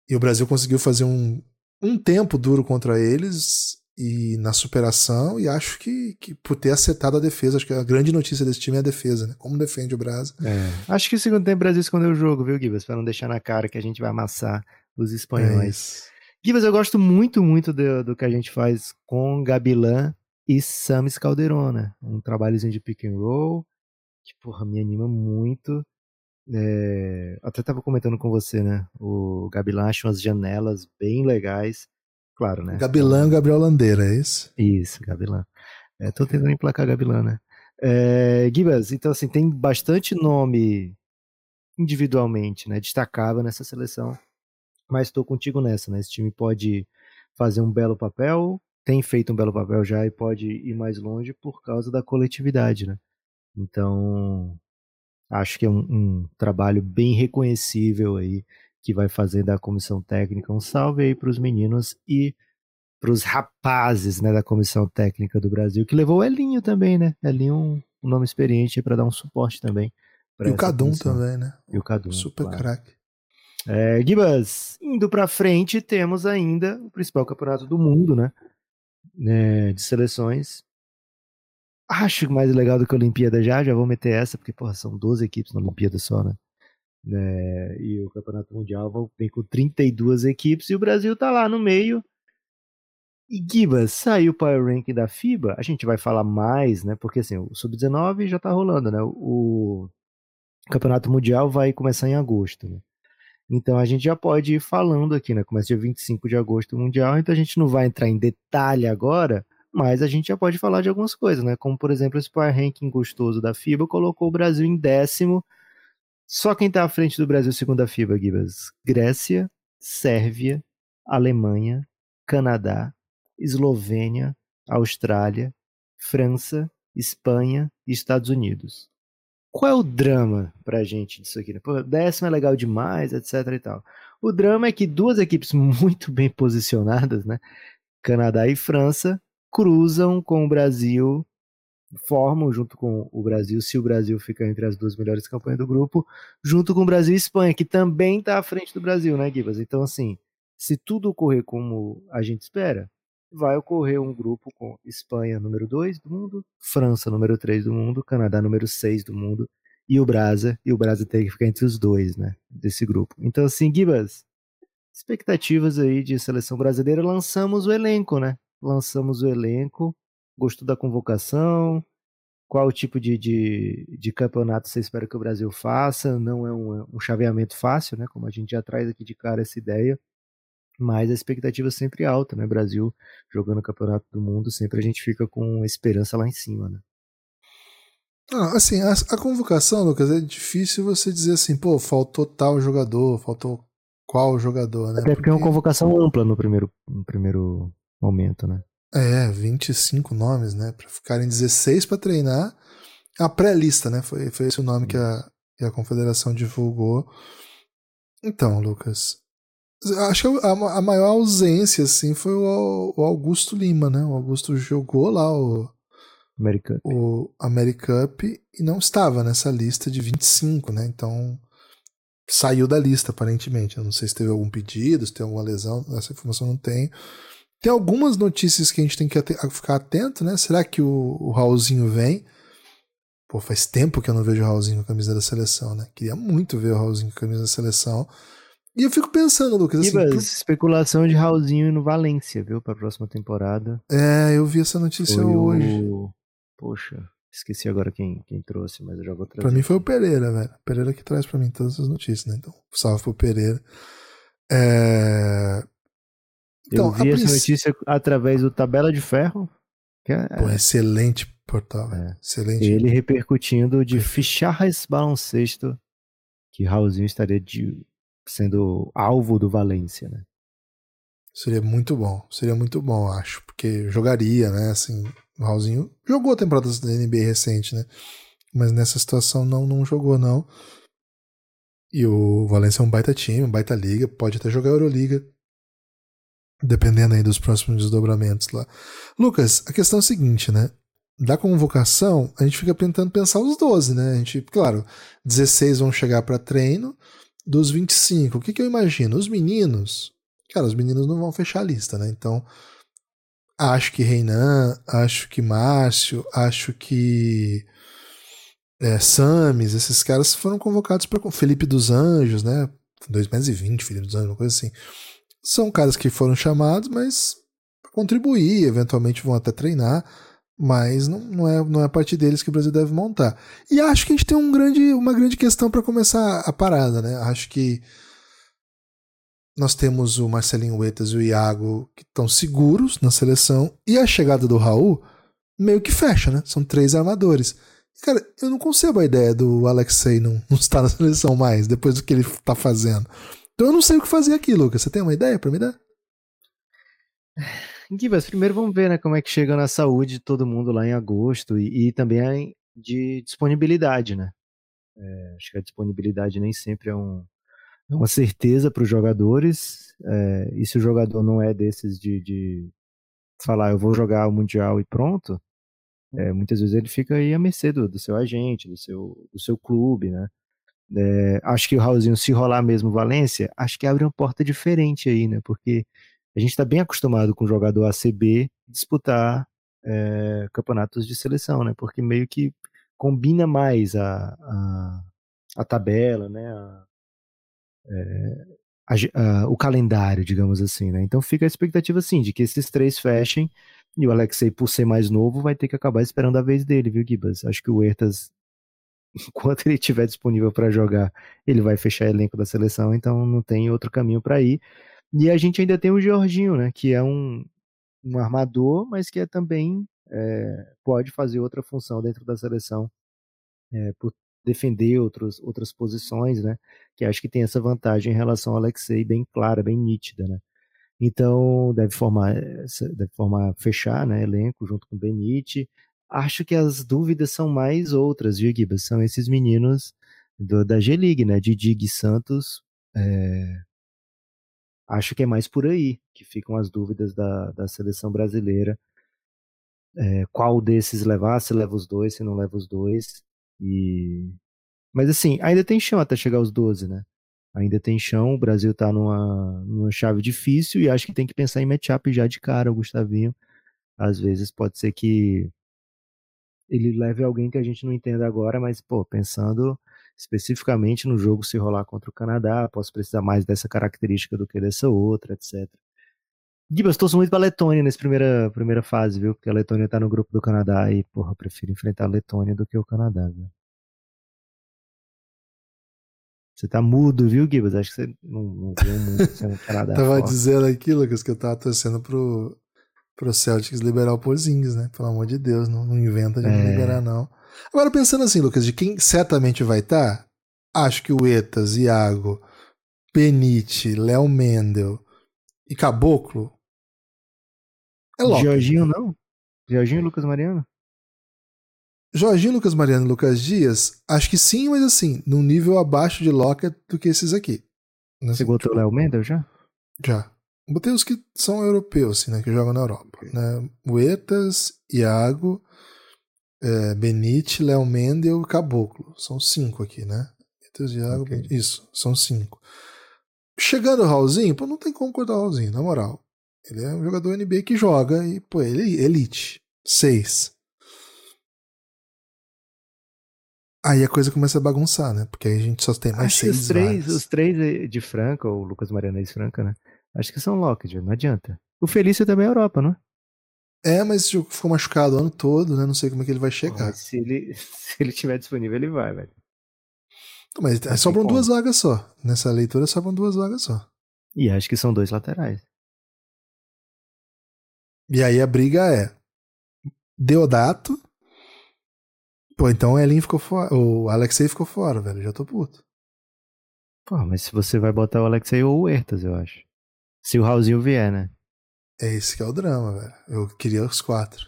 S2: E o Brasil conseguiu fazer um, um tempo duro contra eles e na superação, e acho que, que por ter acertado a defesa, acho que a grande notícia desse time é a defesa, né? Como defende o Brasil.
S3: É. Acho que o segundo tempo o Brasil escondeu o jogo, viu, Gibas? Pra não deixar na cara que a gente vai amassar os espanhóis. É Gibas, eu gosto muito, muito do, do que a gente faz com Gabilan e Samis Calderona. Um trabalhozinho de pick and roll, que, porra, me anima muito. É, até tava comentando com você, né? O Gabilan acha umas janelas bem legais. Claro, né?
S2: Gabilan Gabriel Landeira, é isso?
S3: Isso, Gabilan. É, tô tentando emplacar Gabilan, né? É, Gibas, então assim, tem bastante nome individualmente, né? Destacável nessa seleção. Mas estou contigo nessa, né? Esse time pode fazer um belo papel, tem feito um belo papel já e pode ir mais longe por causa da coletividade, né? Então, acho que é um, um trabalho bem reconhecível aí que vai fazer da comissão técnica. Um salve aí para os meninos e para os rapazes né, da comissão técnica do Brasil, que levou o Elinho também, né? Elinho, um, um nome experiente para dar um suporte também.
S2: E o Cadum comissão. também, né?
S3: E o Cadum.
S2: Super claro. craque.
S3: É, Gibas, indo para frente, temos ainda o principal campeonato do mundo, né? É, de seleções. Acho mais legal do que a Olimpíada já, já vou meter essa, porque porra, são 12 equipes na Olimpíada só, né? né? E o Campeonato Mundial vem com 32 equipes e o Brasil tá lá no meio. E Gibas, saiu o Power Ranking da FIBA, a gente vai falar mais, né? Porque assim, o Sub-19 já tá rolando, né? O Campeonato Mundial vai começar em agosto, né? Então a gente já pode ir falando aqui, né? Começa dia 25 de agosto o Mundial, então a gente não vai entrar em detalhe agora, mas a gente já pode falar de algumas coisas, né? Como, por exemplo, esse Power Ranking gostoso da FIBA colocou o Brasil em décimo. Só quem está à frente do Brasil segundo a FIBA, Gibas? Grécia, Sérvia, Alemanha, Canadá, Eslovênia, Austrália, França, Espanha e Estados Unidos. Qual é o drama pra gente disso aqui? Né? Pô, décimo é legal demais, etc e tal. O drama é que duas equipes muito bem posicionadas, né? Canadá e França, cruzam com o Brasil, formam junto com o Brasil, se o Brasil ficar entre as duas melhores campanhas do grupo, junto com o Brasil e Espanha, que também está à frente do Brasil, né, Gibas? Então, assim, se tudo ocorrer como a gente espera, vai ocorrer um grupo com Espanha número 2 do mundo, França número 3 do mundo, Canadá número 6 do mundo e o Brasa, e o Brasa tem que ficar entre os dois, né, desse grupo. Então assim, Gibas, expectativas aí de seleção brasileira, lançamos o elenco, né? Lançamos o elenco, gostou da convocação, qual tipo de, de, de, campeonato você espera que o Brasil faça. Não é um, um, chaveamento fácil, né? Como a gente já traz aqui de cara essa ideia mas a expectativa é sempre alta, né? Brasil jogando o Campeonato do Mundo, sempre a gente fica com esperança lá em cima, né?
S2: Ah, assim, a, a, convocação, Lucas, é difícil você dizer assim, pô, faltou tal jogador, faltou qual jogador, né?
S3: Até porque, porque é uma convocação ampla no primeiro, no primeiro momento, né?
S2: É, 25 nomes, né? Pra ficarem 16 para treinar. A pré-lista, né? Foi, foi esse o nome que a, que a confederação divulgou. Então, Lucas, Acho que a, maior ausência, assim, foi o, o, Augusto Lima, né? O Augusto jogou lá o
S3: Americup.
S2: o Americup e não estava nessa lista de 25, né? Então saiu da lista, aparentemente. Eu não sei se teve algum pedido, se tem alguma lesão, essa informação não tem. Tem algumas notícias que a gente tem que ficar atento, né? Será que o, o Raulzinho vem? Pô, faz tempo que eu não vejo o Raulzinho com a camisa da seleção, né? Queria muito ver o Raulzinho com a camisa da seleção. E eu fico pensando, Lucas. Assim,
S3: por... especulação de Raulzinho no Valência, viu? Pra próxima temporada.
S2: É, eu vi essa notícia foi hoje.
S3: O... Poxa, esqueci agora quem, quem trouxe, mas eu já vou trazer.
S2: Pra mim foi o Pereira, velho. O Pereira que traz pra mim todas as notícias, né? Então, salve pro Pereira. É...
S3: Então, eu vi essa notícia através do Tabela de Ferro.
S2: Que é... Pô, excelente portal, é. Excelente.
S3: Ele repercutindo de ficharras baloncesto que Raulzinho estaria de sendo alvo do Valência, né?
S2: Seria muito bom, seria muito bom, acho, porque jogaria, né? Assim, o Raulzinho jogou a temporada da NBA recente, né? Mas nessa situação não, não jogou, não. E o Valência é um baita time, um baita liga, pode até jogar Euroliga, dependendo aí dos próximos desdobramentos lá. Lucas, a questão é a seguinte, né? da convocação, a gente fica tentando pensar os 12, né? A gente, claro, 16 vão chegar para treino, dos 25, o que, que eu imagino? Os meninos, cara, os meninos não vão fechar a lista, né? Então, acho que Reinan, acho que Márcio, acho que é, Sames, esses caras foram convocados para Felipe dos Anjos, né? 2020, Felipe dos Anjos, uma coisa assim. São caras que foram chamados, mas contribuir, eventualmente vão até treinar, mas não, não, é, não é a partir deles que o Brasil deve montar. E acho que a gente tem um grande, uma grande questão para começar a parada, né? Acho que nós temos o Marcelinho Huetas e o Iago que estão seguros na seleção e a chegada do Raul meio que fecha, né? São três armadores. Cara, eu não concebo a ideia do Alexei não, não estar na seleção mais, depois do que ele tá fazendo. Então eu não sei o que fazer aqui, Lucas. Você tem uma ideia para me dar?
S3: Gibas, primeiro vamos ver né, como é que chega na saúde de todo mundo lá em agosto e, e também de disponibilidade, né? É, acho que a disponibilidade nem sempre é, um, é uma certeza para os jogadores. É, e se o jogador não é desses de, de falar eu vou jogar o Mundial e pronto, é, muitas vezes ele fica aí à mercê do, do, seu agente, do seu, do seu clube, né? É, acho que o Raulzinho, se rolar mesmo Valência, acho que abre uma porta diferente aí, né? Porque a gente está bem acostumado com o jogador ACB disputar é, campeonatos de seleção, né? Porque meio que combina mais a, a, a tabela, né? A, é, a, o calendário, digamos assim, né? Então fica a expectativa, sim, de que esses três fechem e o Alexei, por ser mais novo, vai ter que acabar esperando a vez dele, viu, Gibas? Acho que o Ertas, enquanto ele estiver disponível para jogar, ele vai fechar elenco da seleção, então não tem outro caminho para ir. E a gente ainda tem o Jorginho, né? Que é um, um armador, mas que é também é, pode fazer outra função dentro da seleção é, por defender outros, outras posições, né? Que acho que tem essa vantagem em relação ao Alexei bem clara, bem nítida, né? Então deve formar, deve formar fechar, né, elenco junto com o Benite. Acho que as dúvidas são mais outras, viu, Gibas? São esses meninos do, da G-League, né? Didi Santos. É... Acho que é mais por aí que ficam as dúvidas da, da seleção brasileira. É, qual desses levar, se leva os dois, se não leva os dois. E... Mas assim, ainda tem chão até chegar aos 12, né? ainda tem chão. O Brasil está numa, numa chave difícil e acho que tem que pensar em matchup já de cara, o Gustavinho. Às vezes pode ser que ele leve alguém que a gente não entenda agora, mas, pô, pensando especificamente no jogo se rolar contra o Canadá, posso precisar mais dessa característica do que dessa outra, etc. Gibas, torço muito pra Letônia nessa primeira, primeira fase, viu? Porque a Letônia tá no grupo do Canadá e, porra, eu prefiro enfrentar a Letônia do que o Canadá, viu? Você tá mudo, viu, Gibas? Acho que você não, não viu muito sendo
S2: parada. tava forte. dizendo aqui, Lucas, que eu tava torcendo pro, pro Celtics liberar o Porzingis, né? Pelo amor de Deus, não, não inventa de é. liberar, não. Agora, pensando assim, Lucas, de quem certamente vai estar, tá, acho que o Etas, Iago, Benite, Léo Mendel e Caboclo
S3: é logo. Jorginho não? Jorginho e Lucas Mariano?
S2: Jorginho, Lucas Mariano e Lucas Dias, acho que sim, mas assim, num nível abaixo de Lockett do que esses aqui.
S3: Né? Você botou o Léo Mendel já?
S2: Já. Botei os que são europeus, assim, né? Que jogam na Europa. Né? Uetas, Iago, é, Benite, Léo Mendel e Caboclo. São cinco aqui, né? Uetas, Iago, okay. Benite. Isso, são cinco. Chegando o Raulzinho, pô, não tem como cortar o Raulzinho, na moral. Ele é um jogador NBA que joga e, pô, ele é elite. Seis. Aí a coisa começa a bagunçar, né? Porque aí a gente só tem mais
S3: Acho
S2: seis
S3: os três, os três de Franca, ou Lucas Marianês Franca, né? Acho que são Locked, não adianta. O Felício também é Europa, não
S2: é? É, mas ficou machucado o ano todo, né? Não sei como é que ele vai chegar.
S3: se ele se ele tiver disponível, ele vai, velho.
S2: Mas é, sobram duas vagas só. Nessa leitura sobram duas vagas só.
S3: E acho que são dois laterais.
S2: E aí a briga é Deodato Pô, então o Elin ficou fora. O Alexei ficou fora, velho. Já tô puto.
S3: Pô, mas se você vai botar o Alexei ou o Ertas, eu acho. Se o Raulzinho vier, né?
S2: É esse que é o drama, velho. Eu queria os quatro.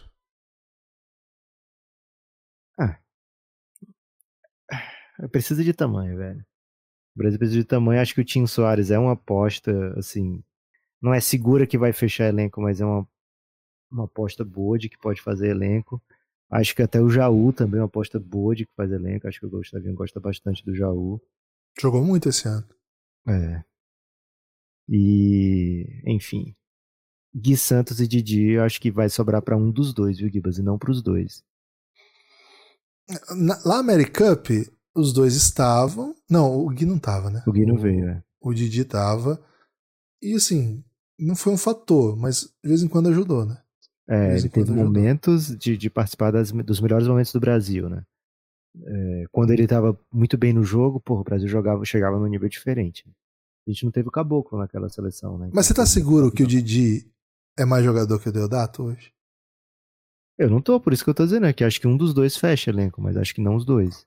S3: Ah. Precisa de tamanho, velho. O Brasil precisa de tamanho. Acho que o Tim Soares é uma aposta, assim. Não é segura que vai fechar elenco, mas é uma, uma aposta boa de que pode fazer elenco. Acho que até o Jaú também é uma aposta boa de que faz elenco. Acho que o Gustavinho gosta bastante do Jaú.
S2: Jogou muito esse ano.
S3: É. E, enfim. Gui Santos e Didi, eu acho que vai sobrar para um dos dois, viu, Gibas? E não para os dois.
S2: Na, lá na Americup, os dois estavam. Não, o Gui não tava, né?
S3: O Gui não veio, né?
S2: O Didi tava. E assim, não foi um fator, mas de vez em quando ajudou, né?
S3: É, ele teve
S2: ajudou.
S3: momentos de, de participar das- dos melhores momentos do Brasil, né? É, quando ele tava muito bem no jogo, porra, o Brasil jogava, chegava num nível diferente. A gente não teve o caboclo naquela seleção, né?
S2: Mas você tá
S3: Então,
S2: seguro que o Didi é mais jogador que o Deodato hoje?
S3: Eu não tô, por isso que eu tô dizendo, é que acho que um dos dois fecha elenco, mas acho que não os dois.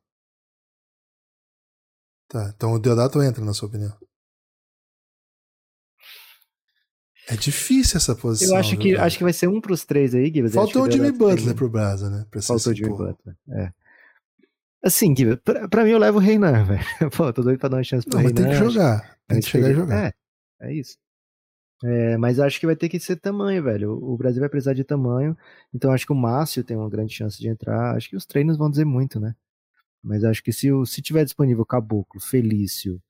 S2: Tá, então o Deodato entra, na sua opinião. É difícil essa posição.
S3: Eu acho que,
S2: viu,
S3: acho que vai ser um pros três aí, Gibbs. Acho
S2: Faltou o Jimmy
S3: Deodato tem-
S2: Butler pro Brasa, né? Pra
S3: Faltou o Jimmy. Butler. É. Assim, pra, pra mim eu levo o Reinan, velho. Pô, tô doido pra dar uma chance pro
S2: Não, mas tem que jogar. Tem que chegar e jogar.
S3: É, é isso. É, mas acho que vai ter que ser tamanho, velho. O Brasil vai precisar de tamanho. Então acho que o Márcio tem uma grande chance de entrar. Acho que os treinos vão dizer muito, né? Mas acho que se, se tiver disponível Caboclo, Felício,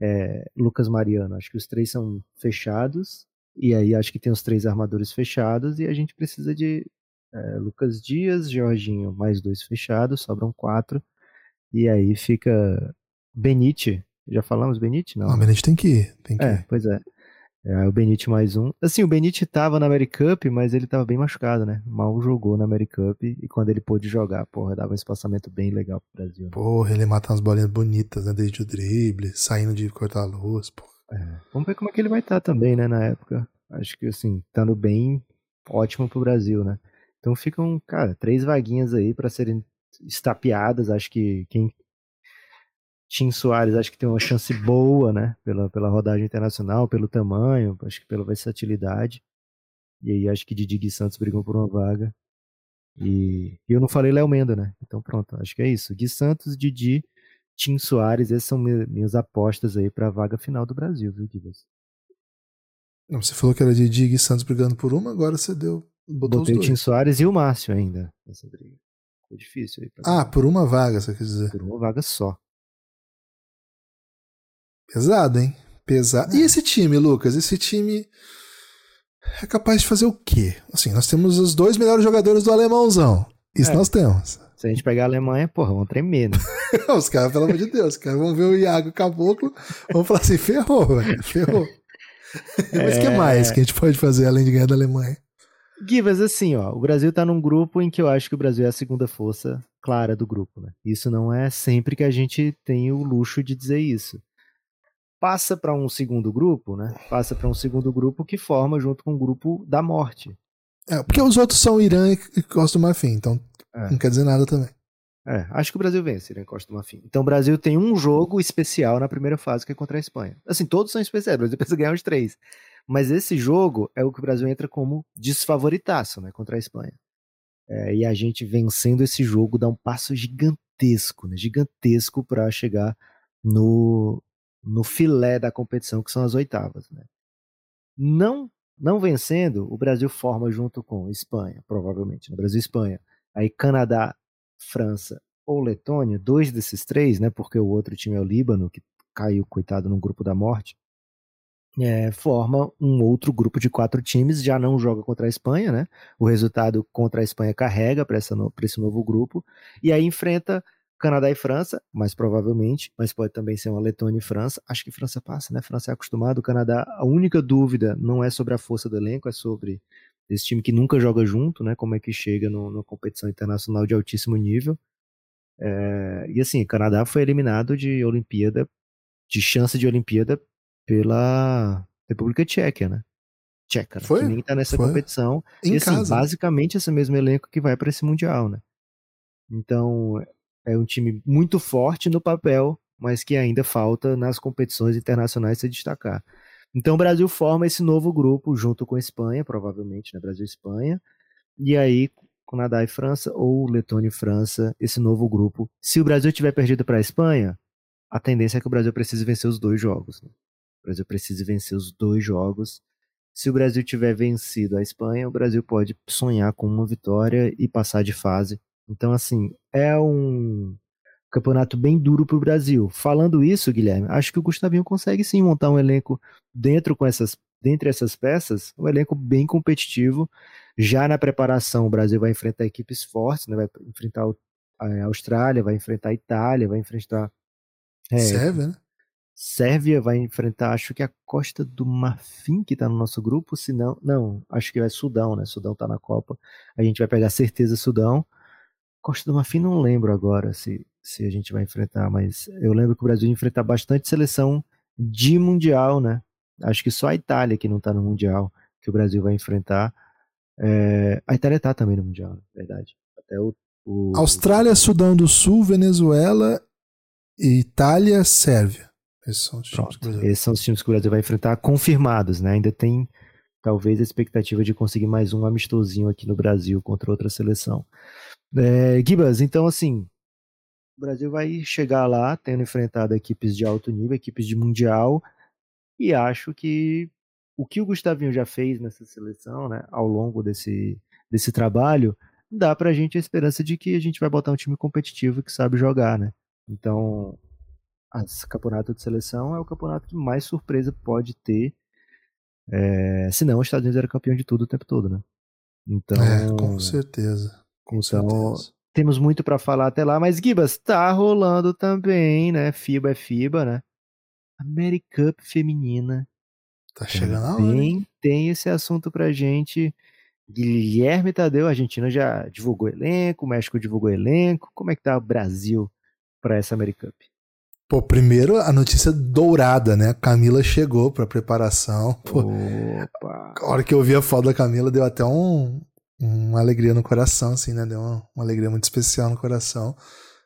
S3: é, Lucas Mariano, acho que os três são fechados. E aí acho que tem os três armadores fechados. E a gente precisa de é, Lucas Dias, Jorginho, mais dois fechados, sobram quatro. E aí fica Benite. Já falamos Benite? Não.
S2: Não, mas a gente tem que ir. Tem que
S3: É,
S2: ir.
S3: pois é. É, o Benite mais um. Assim, o Benite tava na Americup, mas ele tava bem machucado, né? Mal jogou na Americup e quando ele pôde jogar, porra, dava um espaçamento bem legal pro Brasil. né?
S2: Porra, ele mata umas bolinhas bonitas, né? Desde o drible, saindo de cortar a luz, pô.
S3: Vamos ver como é que ele vai estar também, né, na época. Acho que, assim, estando bem, ótimo pro Brasil, né? Então ficam, cara, três vaguinhas aí pra serem estapeadas. Acho que quem. Tim Soares acho que tem uma chance boa, né? Pela, pela rodagem internacional, pelo tamanho, acho que pela versatilidade. E aí acho que Didi Gui Santos brigam por uma vaga. E, e eu não falei Léo Menda, né? Então pronto, acho que é isso. Gui Santos, Didi, Tim Soares, essas são mi- minhas apostas aí pra vaga final do Brasil, viu, Gibas?
S2: Não, você falou que era de Dig e Santos brigando por uma, agora você deu. Botou
S3: Botei o Tim. Soares e o Márcio ainda nessa briga. Ficou difícil aí pra
S2: Ah,
S3: mim.
S2: por uma vaga, você quer dizer.
S3: por uma vaga só.
S2: Pesado, hein? Pesado. E esse time, Lucas? Esse time é capaz de fazer o quê? Assim, nós temos os dois melhores jogadores do alemãozão. Isso
S3: É.
S2: nós temos.
S3: Se a gente pegar a Alemanha, porra, vão tremer, né?
S2: os caras, pelo amor de Deus, os caras vão ver o Iago Caboclo, vão falar assim, ferrou, velho, ferrou. Mas o que
S3: É.
S2: mais que a gente pode fazer além de ganhar da Alemanha?
S3: Givas, assim, ó, o Brasil tá num grupo em que eu acho que o Brasil é a segunda força clara do grupo, né? Isso não é sempre que a gente tem o luxo de dizer isso. Passa pra um segundo grupo, né? Passa pra um segundo grupo que forma junto com o grupo da morte.
S2: É, porque os outros são Irã e Costa do Marfim, então
S3: É.
S2: não quer dizer nada também.
S3: É, acho que o Brasil vence, né, Costa do Marfim. Então o Brasil tem um jogo especial na primeira fase que é contra a Espanha. Assim, todos são especiais, o Brasil precisa ganhar os três. Mas esse jogo é o que o Brasil entra como desfavoritaço, né, contra a Espanha. É, e a gente vencendo esse jogo dá um passo gigantesco, né, gigantesco para chegar no, no filé da competição, que são as oitavas. Né. Não, não vencendo, o Brasil forma junto com Espanha, provavelmente, no Brasil e Espanha. Aí Canadá, França ou Letônia, dois desses três, né? Porque o outro time é o Líbano, que caiu, coitado, no grupo da morte. É, forma um outro grupo de quatro times, já não joga contra a Espanha, né? O resultado contra a Espanha carrega para no, esse novo grupo, e aí enfrenta Canadá e França, mais provavelmente, mas pode também ser uma Letônia e França. Acho que França passa, né? França é acostumado, o Canadá, a única dúvida não é sobre a força do elenco, é sobre esse time que nunca joga junto, né? Como é que chega no- numa competição internacional de altíssimo nível. É, e assim, o Canadá foi eliminado de Olimpíada, de chance de Olimpíada pela República Tcheca, né? Tcheca, né?
S2: Foi?
S3: que nem tá nessa
S2: Foi.
S3: competição.
S2: Em
S3: e assim,
S2: casa.
S3: basicamente esse mesmo elenco que vai para esse Mundial, né? Então, é um time muito forte no papel, mas que ainda falta nas competições internacionais se destacar. Então o Brasil forma esse novo grupo junto com a Espanha, provavelmente, né? Brasil e Espanha. E aí, Canadá e França, ou Letônia e França, esse novo grupo. Se o Brasil tiver perdido para a Espanha, a tendência é que o Brasil precise vencer os dois jogos. né? O Brasil precisa vencer os dois jogos. Se o Brasil tiver vencido a Espanha, o Brasil pode sonhar com uma vitória e passar de fase Então, assim, é um campeonato bem duro para o Brasil. Falando isso, Guilherme, acho que o Gustavinho consegue sim montar um elenco dentro com essas, dentre essas peças, um elenco bem competitivo. Já na preparação, o Brasil vai enfrentar equipes fortes, né? vai enfrentar a Austrália, vai enfrentar a Itália, vai enfrentar.
S2: É, Sérvia, né?
S3: Sérvia vai enfrentar, acho que a Costa do Marfim, que tá no nosso grupo, se não. Não, acho que é Sudão, né? Sudão tá na Copa. A gente vai pegar certeza Sudão. Costa do Marfim não lembro agora se, se a gente vai enfrentar, mas eu lembro que o Brasil enfrenta bastante seleção de Mundial, né? Acho que só a Itália que não tá no Mundial que o Brasil vai enfrentar. É, a Itália tá também no Mundial, na verdade. Até o, o...
S2: Austrália, Sudão do Sul, Venezuela, Itália, Sérvia.
S3: Esses são os times, que o Brasil... Esses são os times que o Brasil vai enfrentar confirmados, né? Ainda tem talvez a expectativa de conseguir mais um amistosinho aqui no Brasil contra outra seleção. É, Gibas, então assim, o Brasil vai chegar lá tendo enfrentado equipes de alto nível, equipes de mundial, e acho que o que o Gustavinho já fez nessa seleção, né, ao longo desse, desse trabalho, dá pra gente a esperança de que a gente vai botar um time competitivo que sabe jogar, né? Então, esse campeonato de seleção é o campeonato que mais surpresa pode ter. É, senão os Estados Unidos era campeão de tudo o tempo todo, né?
S2: Então, é, com certeza. Com então, certeza.
S3: temos muito para falar até lá, mas Gibas, tá rolando também, né? FIBA é FIBA, né? Americup feminina.
S2: Tá chegando a hora. Tem,
S3: tem esse assunto pra gente. Guilherme Tadeu, a Argentina já divulgou elenco, o México divulgou elenco. Como é que tá o Brasil para essa Americup?
S2: Pô, primeiro a notícia dourada, né? Camila chegou pra preparação. Pô, Opa. A hora que eu vi a foto da Camila, deu até um, uma alegria no coração, assim, né? Deu uma, uma, alegria muito especial no coração.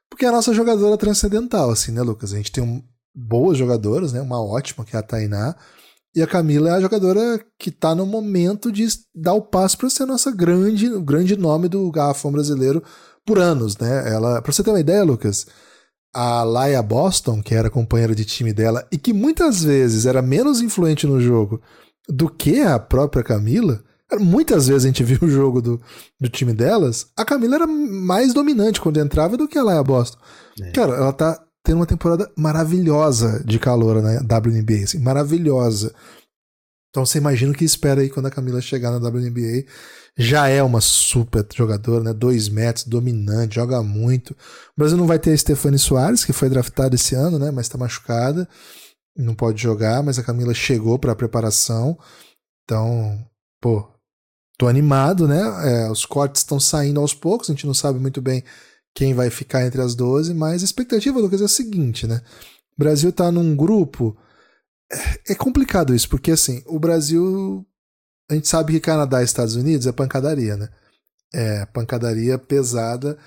S2: Porque é a nossa jogadora transcendental, assim, né, Lucas? A gente tem um, boas jogadoras, né? Uma ótima, que é a Tainá. E a Camila é a jogadora que tá no momento de dar o passo para ser a nossa grande, grande nome do garrafão brasileiro por anos, né? Ela, pra você ter uma ideia, Lucas, a Laia Boston, que era companheira de time dela e que muitas vezes era menos influente no jogo do que a própria Camila, muitas vezes a gente viu o jogo do, do time delas, a Camila era mais dominante quando entrava do que a Laia Boston. É. Cara, ela tá tendo uma temporada maravilhosa de calor na WNBA, assim, maravilhosa. Então você imagina o que espera aí quando a Camila chegar na WNBA já é uma super jogadora, né? Dois metros, dominante, joga muito. O Brasil não vai ter a Stefani Soares, que foi draftada esse ano, né? Mas está machucada, não pode jogar. Mas a Camila chegou para a preparação, então, pô, tô animado, né? É, os cortes estão saindo aos poucos, a gente não sabe muito bem quem vai ficar entre as 12, mas a expectativa, Lucas, é a seguinte, né? O Brasil está num grupo. É, é complicado isso, porque assim, o Brasil a gente sabe que Canadá e Estados Unidos é pancadaria, né? É pancadaria pesada.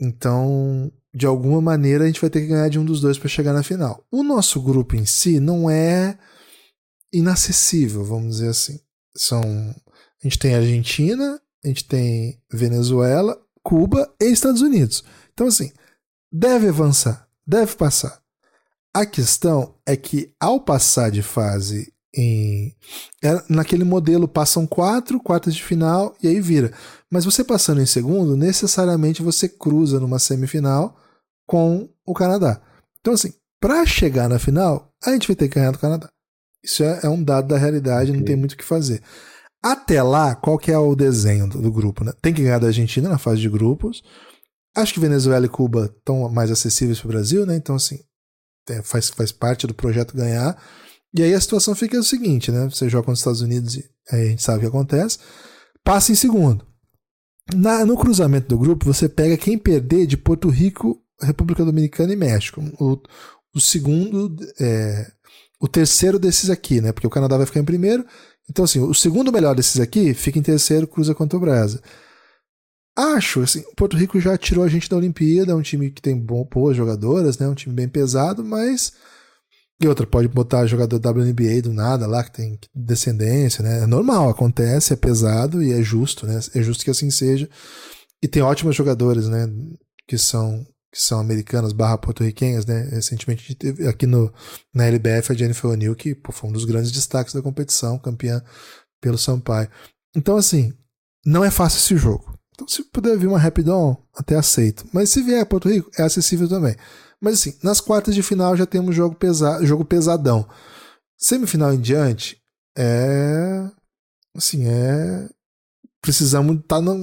S2: Então, de alguma maneira, a gente vai ter que ganhar de um dos dois para chegar na final. O nosso grupo em si não é inacessível, vamos dizer assim. São, a gente tem Argentina, a gente tem Venezuela, Cuba e Estados Unidos. Então, assim, deve avançar, deve passar. A questão é que, ao passar de fase em é, naquele modelo passam quatro quartas de final e aí vira. Mas você passando em segundo, necessariamente você cruza numa semifinal com o Canadá. Então assim, para chegar na final, a gente vai ter que ganhar do Canadá. Isso é, é um dado da realidade, não tem muito o que fazer. Até lá, qual que é o desenho do, do grupo? Né? Tem que ganhar da Argentina na fase de grupos. Acho que Venezuela e Cuba estão mais acessíveis para o Brasil, né? Então, assim, faz, faz parte do projeto ganhar. E aí a situação fica o seguinte, né? Você joga contra os Estados Unidos e a gente sabe o que acontece. Passa em segundo. Na, no cruzamento do grupo, você pega quem perder de Porto Rico, República Dominicana e México. O, o segundo, é, o terceiro desses aqui, né? Porque o Canadá vai ficar em primeiro. Então, assim, o segundo melhor desses aqui fica em terceiro, cruza contra o Brasil. Acho, assim, o Porto Rico já tirou a gente da Olimpíada, é um time que tem boas jogadoras, né? Um time bem pesado, mas e outra, pode botar jogador WNBA do nada lá, que tem descendência, né? É normal, acontece, é pesado e é justo, né? É justo que assim seja. E tem ótimos jogadores, né? Que são, que são americanas barra porto-riquenhas, né? Recentemente teve aqui no, na LBF a Jennifer O'Neill, que pô, foi um dos grandes destaques da competição, campeã pelo Sampaio. Então, assim, não é fácil esse jogo. Então, se puder vir uma rapidão, até aceito. Mas se vier Porto Rico, é acessível também. Mas assim, nas quartas de final já temos jogo, pesa jogo pesadão. Semifinal em diante, é. Assim, é. Precisamos estar tá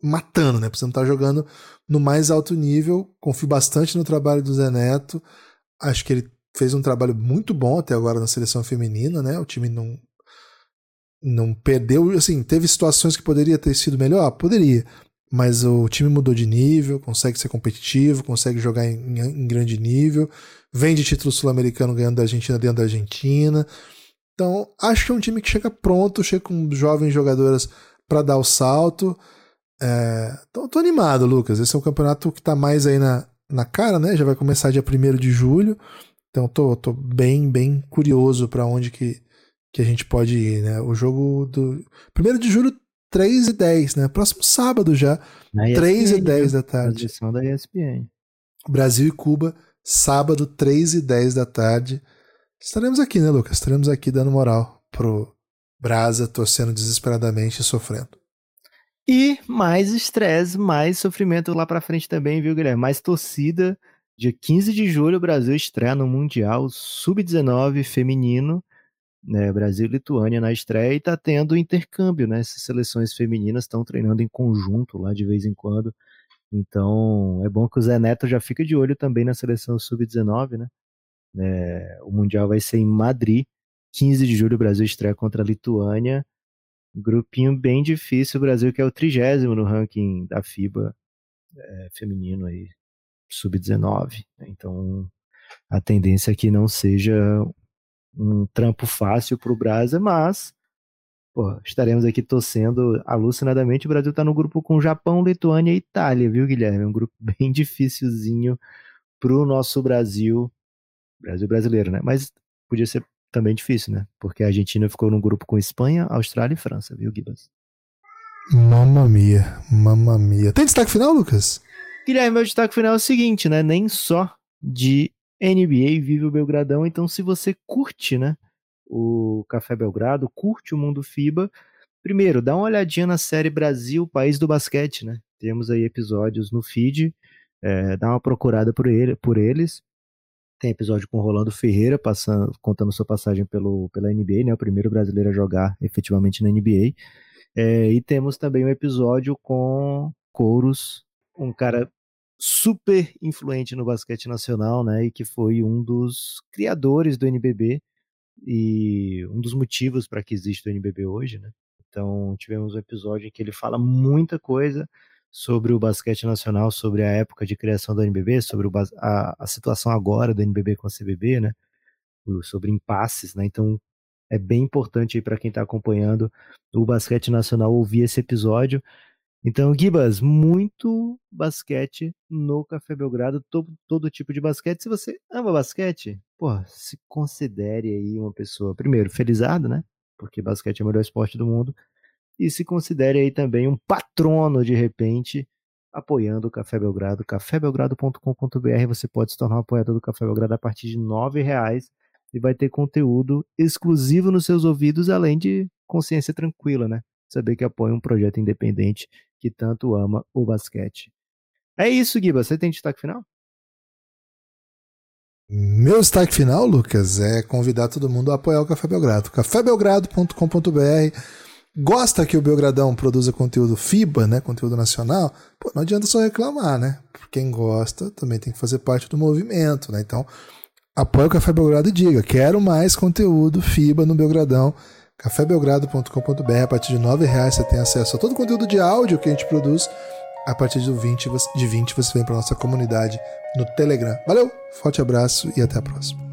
S2: matando, né? Precisamos estar tá jogando no mais alto nível. Confio bastante no trabalho do Zé Neto. Acho que ele fez um trabalho muito bom até agora na seleção feminina, né? O time não não perdeu, assim, teve situações que poderia ter sido melhor, poderia, mas o time mudou de nível, consegue ser competitivo, consegue jogar em, em grande nível, vem de título sul-americano ganhando da Argentina dentro da Argentina. Então, acho que é um time que chega pronto, chega com jovens jogadoras para dar o salto. É, então, tô animado, Lucas. Esse é um campeonato que tá mais aí na, na cara, né? Já vai começar dia 1 de julho. Então, tô, tô bem, bem curioso para onde que, que a gente pode ir, né? O jogo do. 1 de julho, 3 e 10, né? Próximo sábado já. Na 3 ESPN, e 10 da tarde.
S3: Transmissão da ESPN.
S2: Brasil e Cuba, sábado, 3 e 10 da tarde. Estaremos aqui, né, Lucas? Estaremos aqui dando moral pro Brasa, torcendo desesperadamente e sofrendo.
S3: E mais estresse, mais sofrimento lá pra frente também, viu, Guilherme? Mais torcida. Dia 15 de julho, o Brasil estreia no Mundial Sub-19 feminino né, Brasil e Lituânia na estreia e está tendo intercâmbio, né? Essas seleções femininas estão treinando em conjunto lá de vez em quando. Então é bom que o Zé Neto já fica de olho também na seleção sub-19, né? É, o Mundial vai ser em Madrid, 15 de julho o Brasil estreia contra a Lituânia. Grupinho bem difícil, o Brasil que é o trigésimo no ranking da FIBA é, feminino aí, sub-19. Né? Então a tendência é que não seja um trampo fácil para o Brasa, mas pô, estaremos aqui torcendo alucinadamente. O Brasil está no grupo com Japão, Lituânia e Itália, viu, Guilherme? Um grupo bem dificilzinho para o nosso Brasil, Brasil brasileiro, né? Mas podia ser também difícil, né? Porque a Argentina ficou no grupo com Espanha, Austrália e França, viu, Gibas?
S2: Mamma mia, mamma mia. Tem destaque final, Lucas?
S3: Guilherme, meu destaque final é o seguinte, né? Nem só de NBA vive o Belgradão, então se você curte, né, o Café Belgrado, curte o mundo FIBA, primeiro, dá uma olhadinha na série Brasil, País do Basquete, né? Temos aí episódios no feed, é, dá uma procurada por, ele, por eles. Tem episódio com Rolando Ferreira, passando, contando sua passagem pelo, pela NBA, né? O primeiro brasileiro a jogar efetivamente na NBA. É, e temos também um episódio com Couros, um cara super influente no basquete nacional, né, e que foi um dos criadores do NBB e um dos motivos para que existe o NBB hoje, né? Então, tivemos um episódio em que ele fala muita coisa sobre o basquete nacional, sobre a época de criação do NBB, sobre a, a situação agora do NBB com a CBB, né? Sobre impasses, né? Então, é bem importante para quem está acompanhando o basquete nacional ouvir esse episódio. Então, Gibas, muito basquete no Café Belgrado, todo, todo tipo de basquete. Se você ama basquete, pô, se considere aí uma pessoa, primeiro, felizado, né? Porque basquete é o melhor esporte do mundo. E se considere aí também um patrono, de repente, apoiando o Café Belgrado. cafébelgrado.com.br você pode se tornar um apoiador do Café Belgrado a partir de R$ reais e vai ter conteúdo exclusivo nos seus ouvidos, além de consciência tranquila, né? Saber que apoia um projeto independente que tanto ama o basquete. É isso, Guiba. Você tem destaque final?
S2: Meu destaque final, Lucas, é convidar todo mundo a apoiar o Café Belgrado. cafébelgrado.com.br Gosta que o Belgradão produza conteúdo FIBA, né? Conteúdo nacional? Pô, não adianta só reclamar, né? Quem gosta também tem que fazer parte do movimento, né? Então, apoie o Café Belgrado e diga: quero mais conteúdo FIBA no Belgradão cafébelgrado.com.br. A partir de R$ reais você tem acesso a todo o conteúdo de áudio que a gente produz. A partir de 20, de 20 você vem para nossa comunidade no Telegram. Valeu, forte abraço e até a próxima.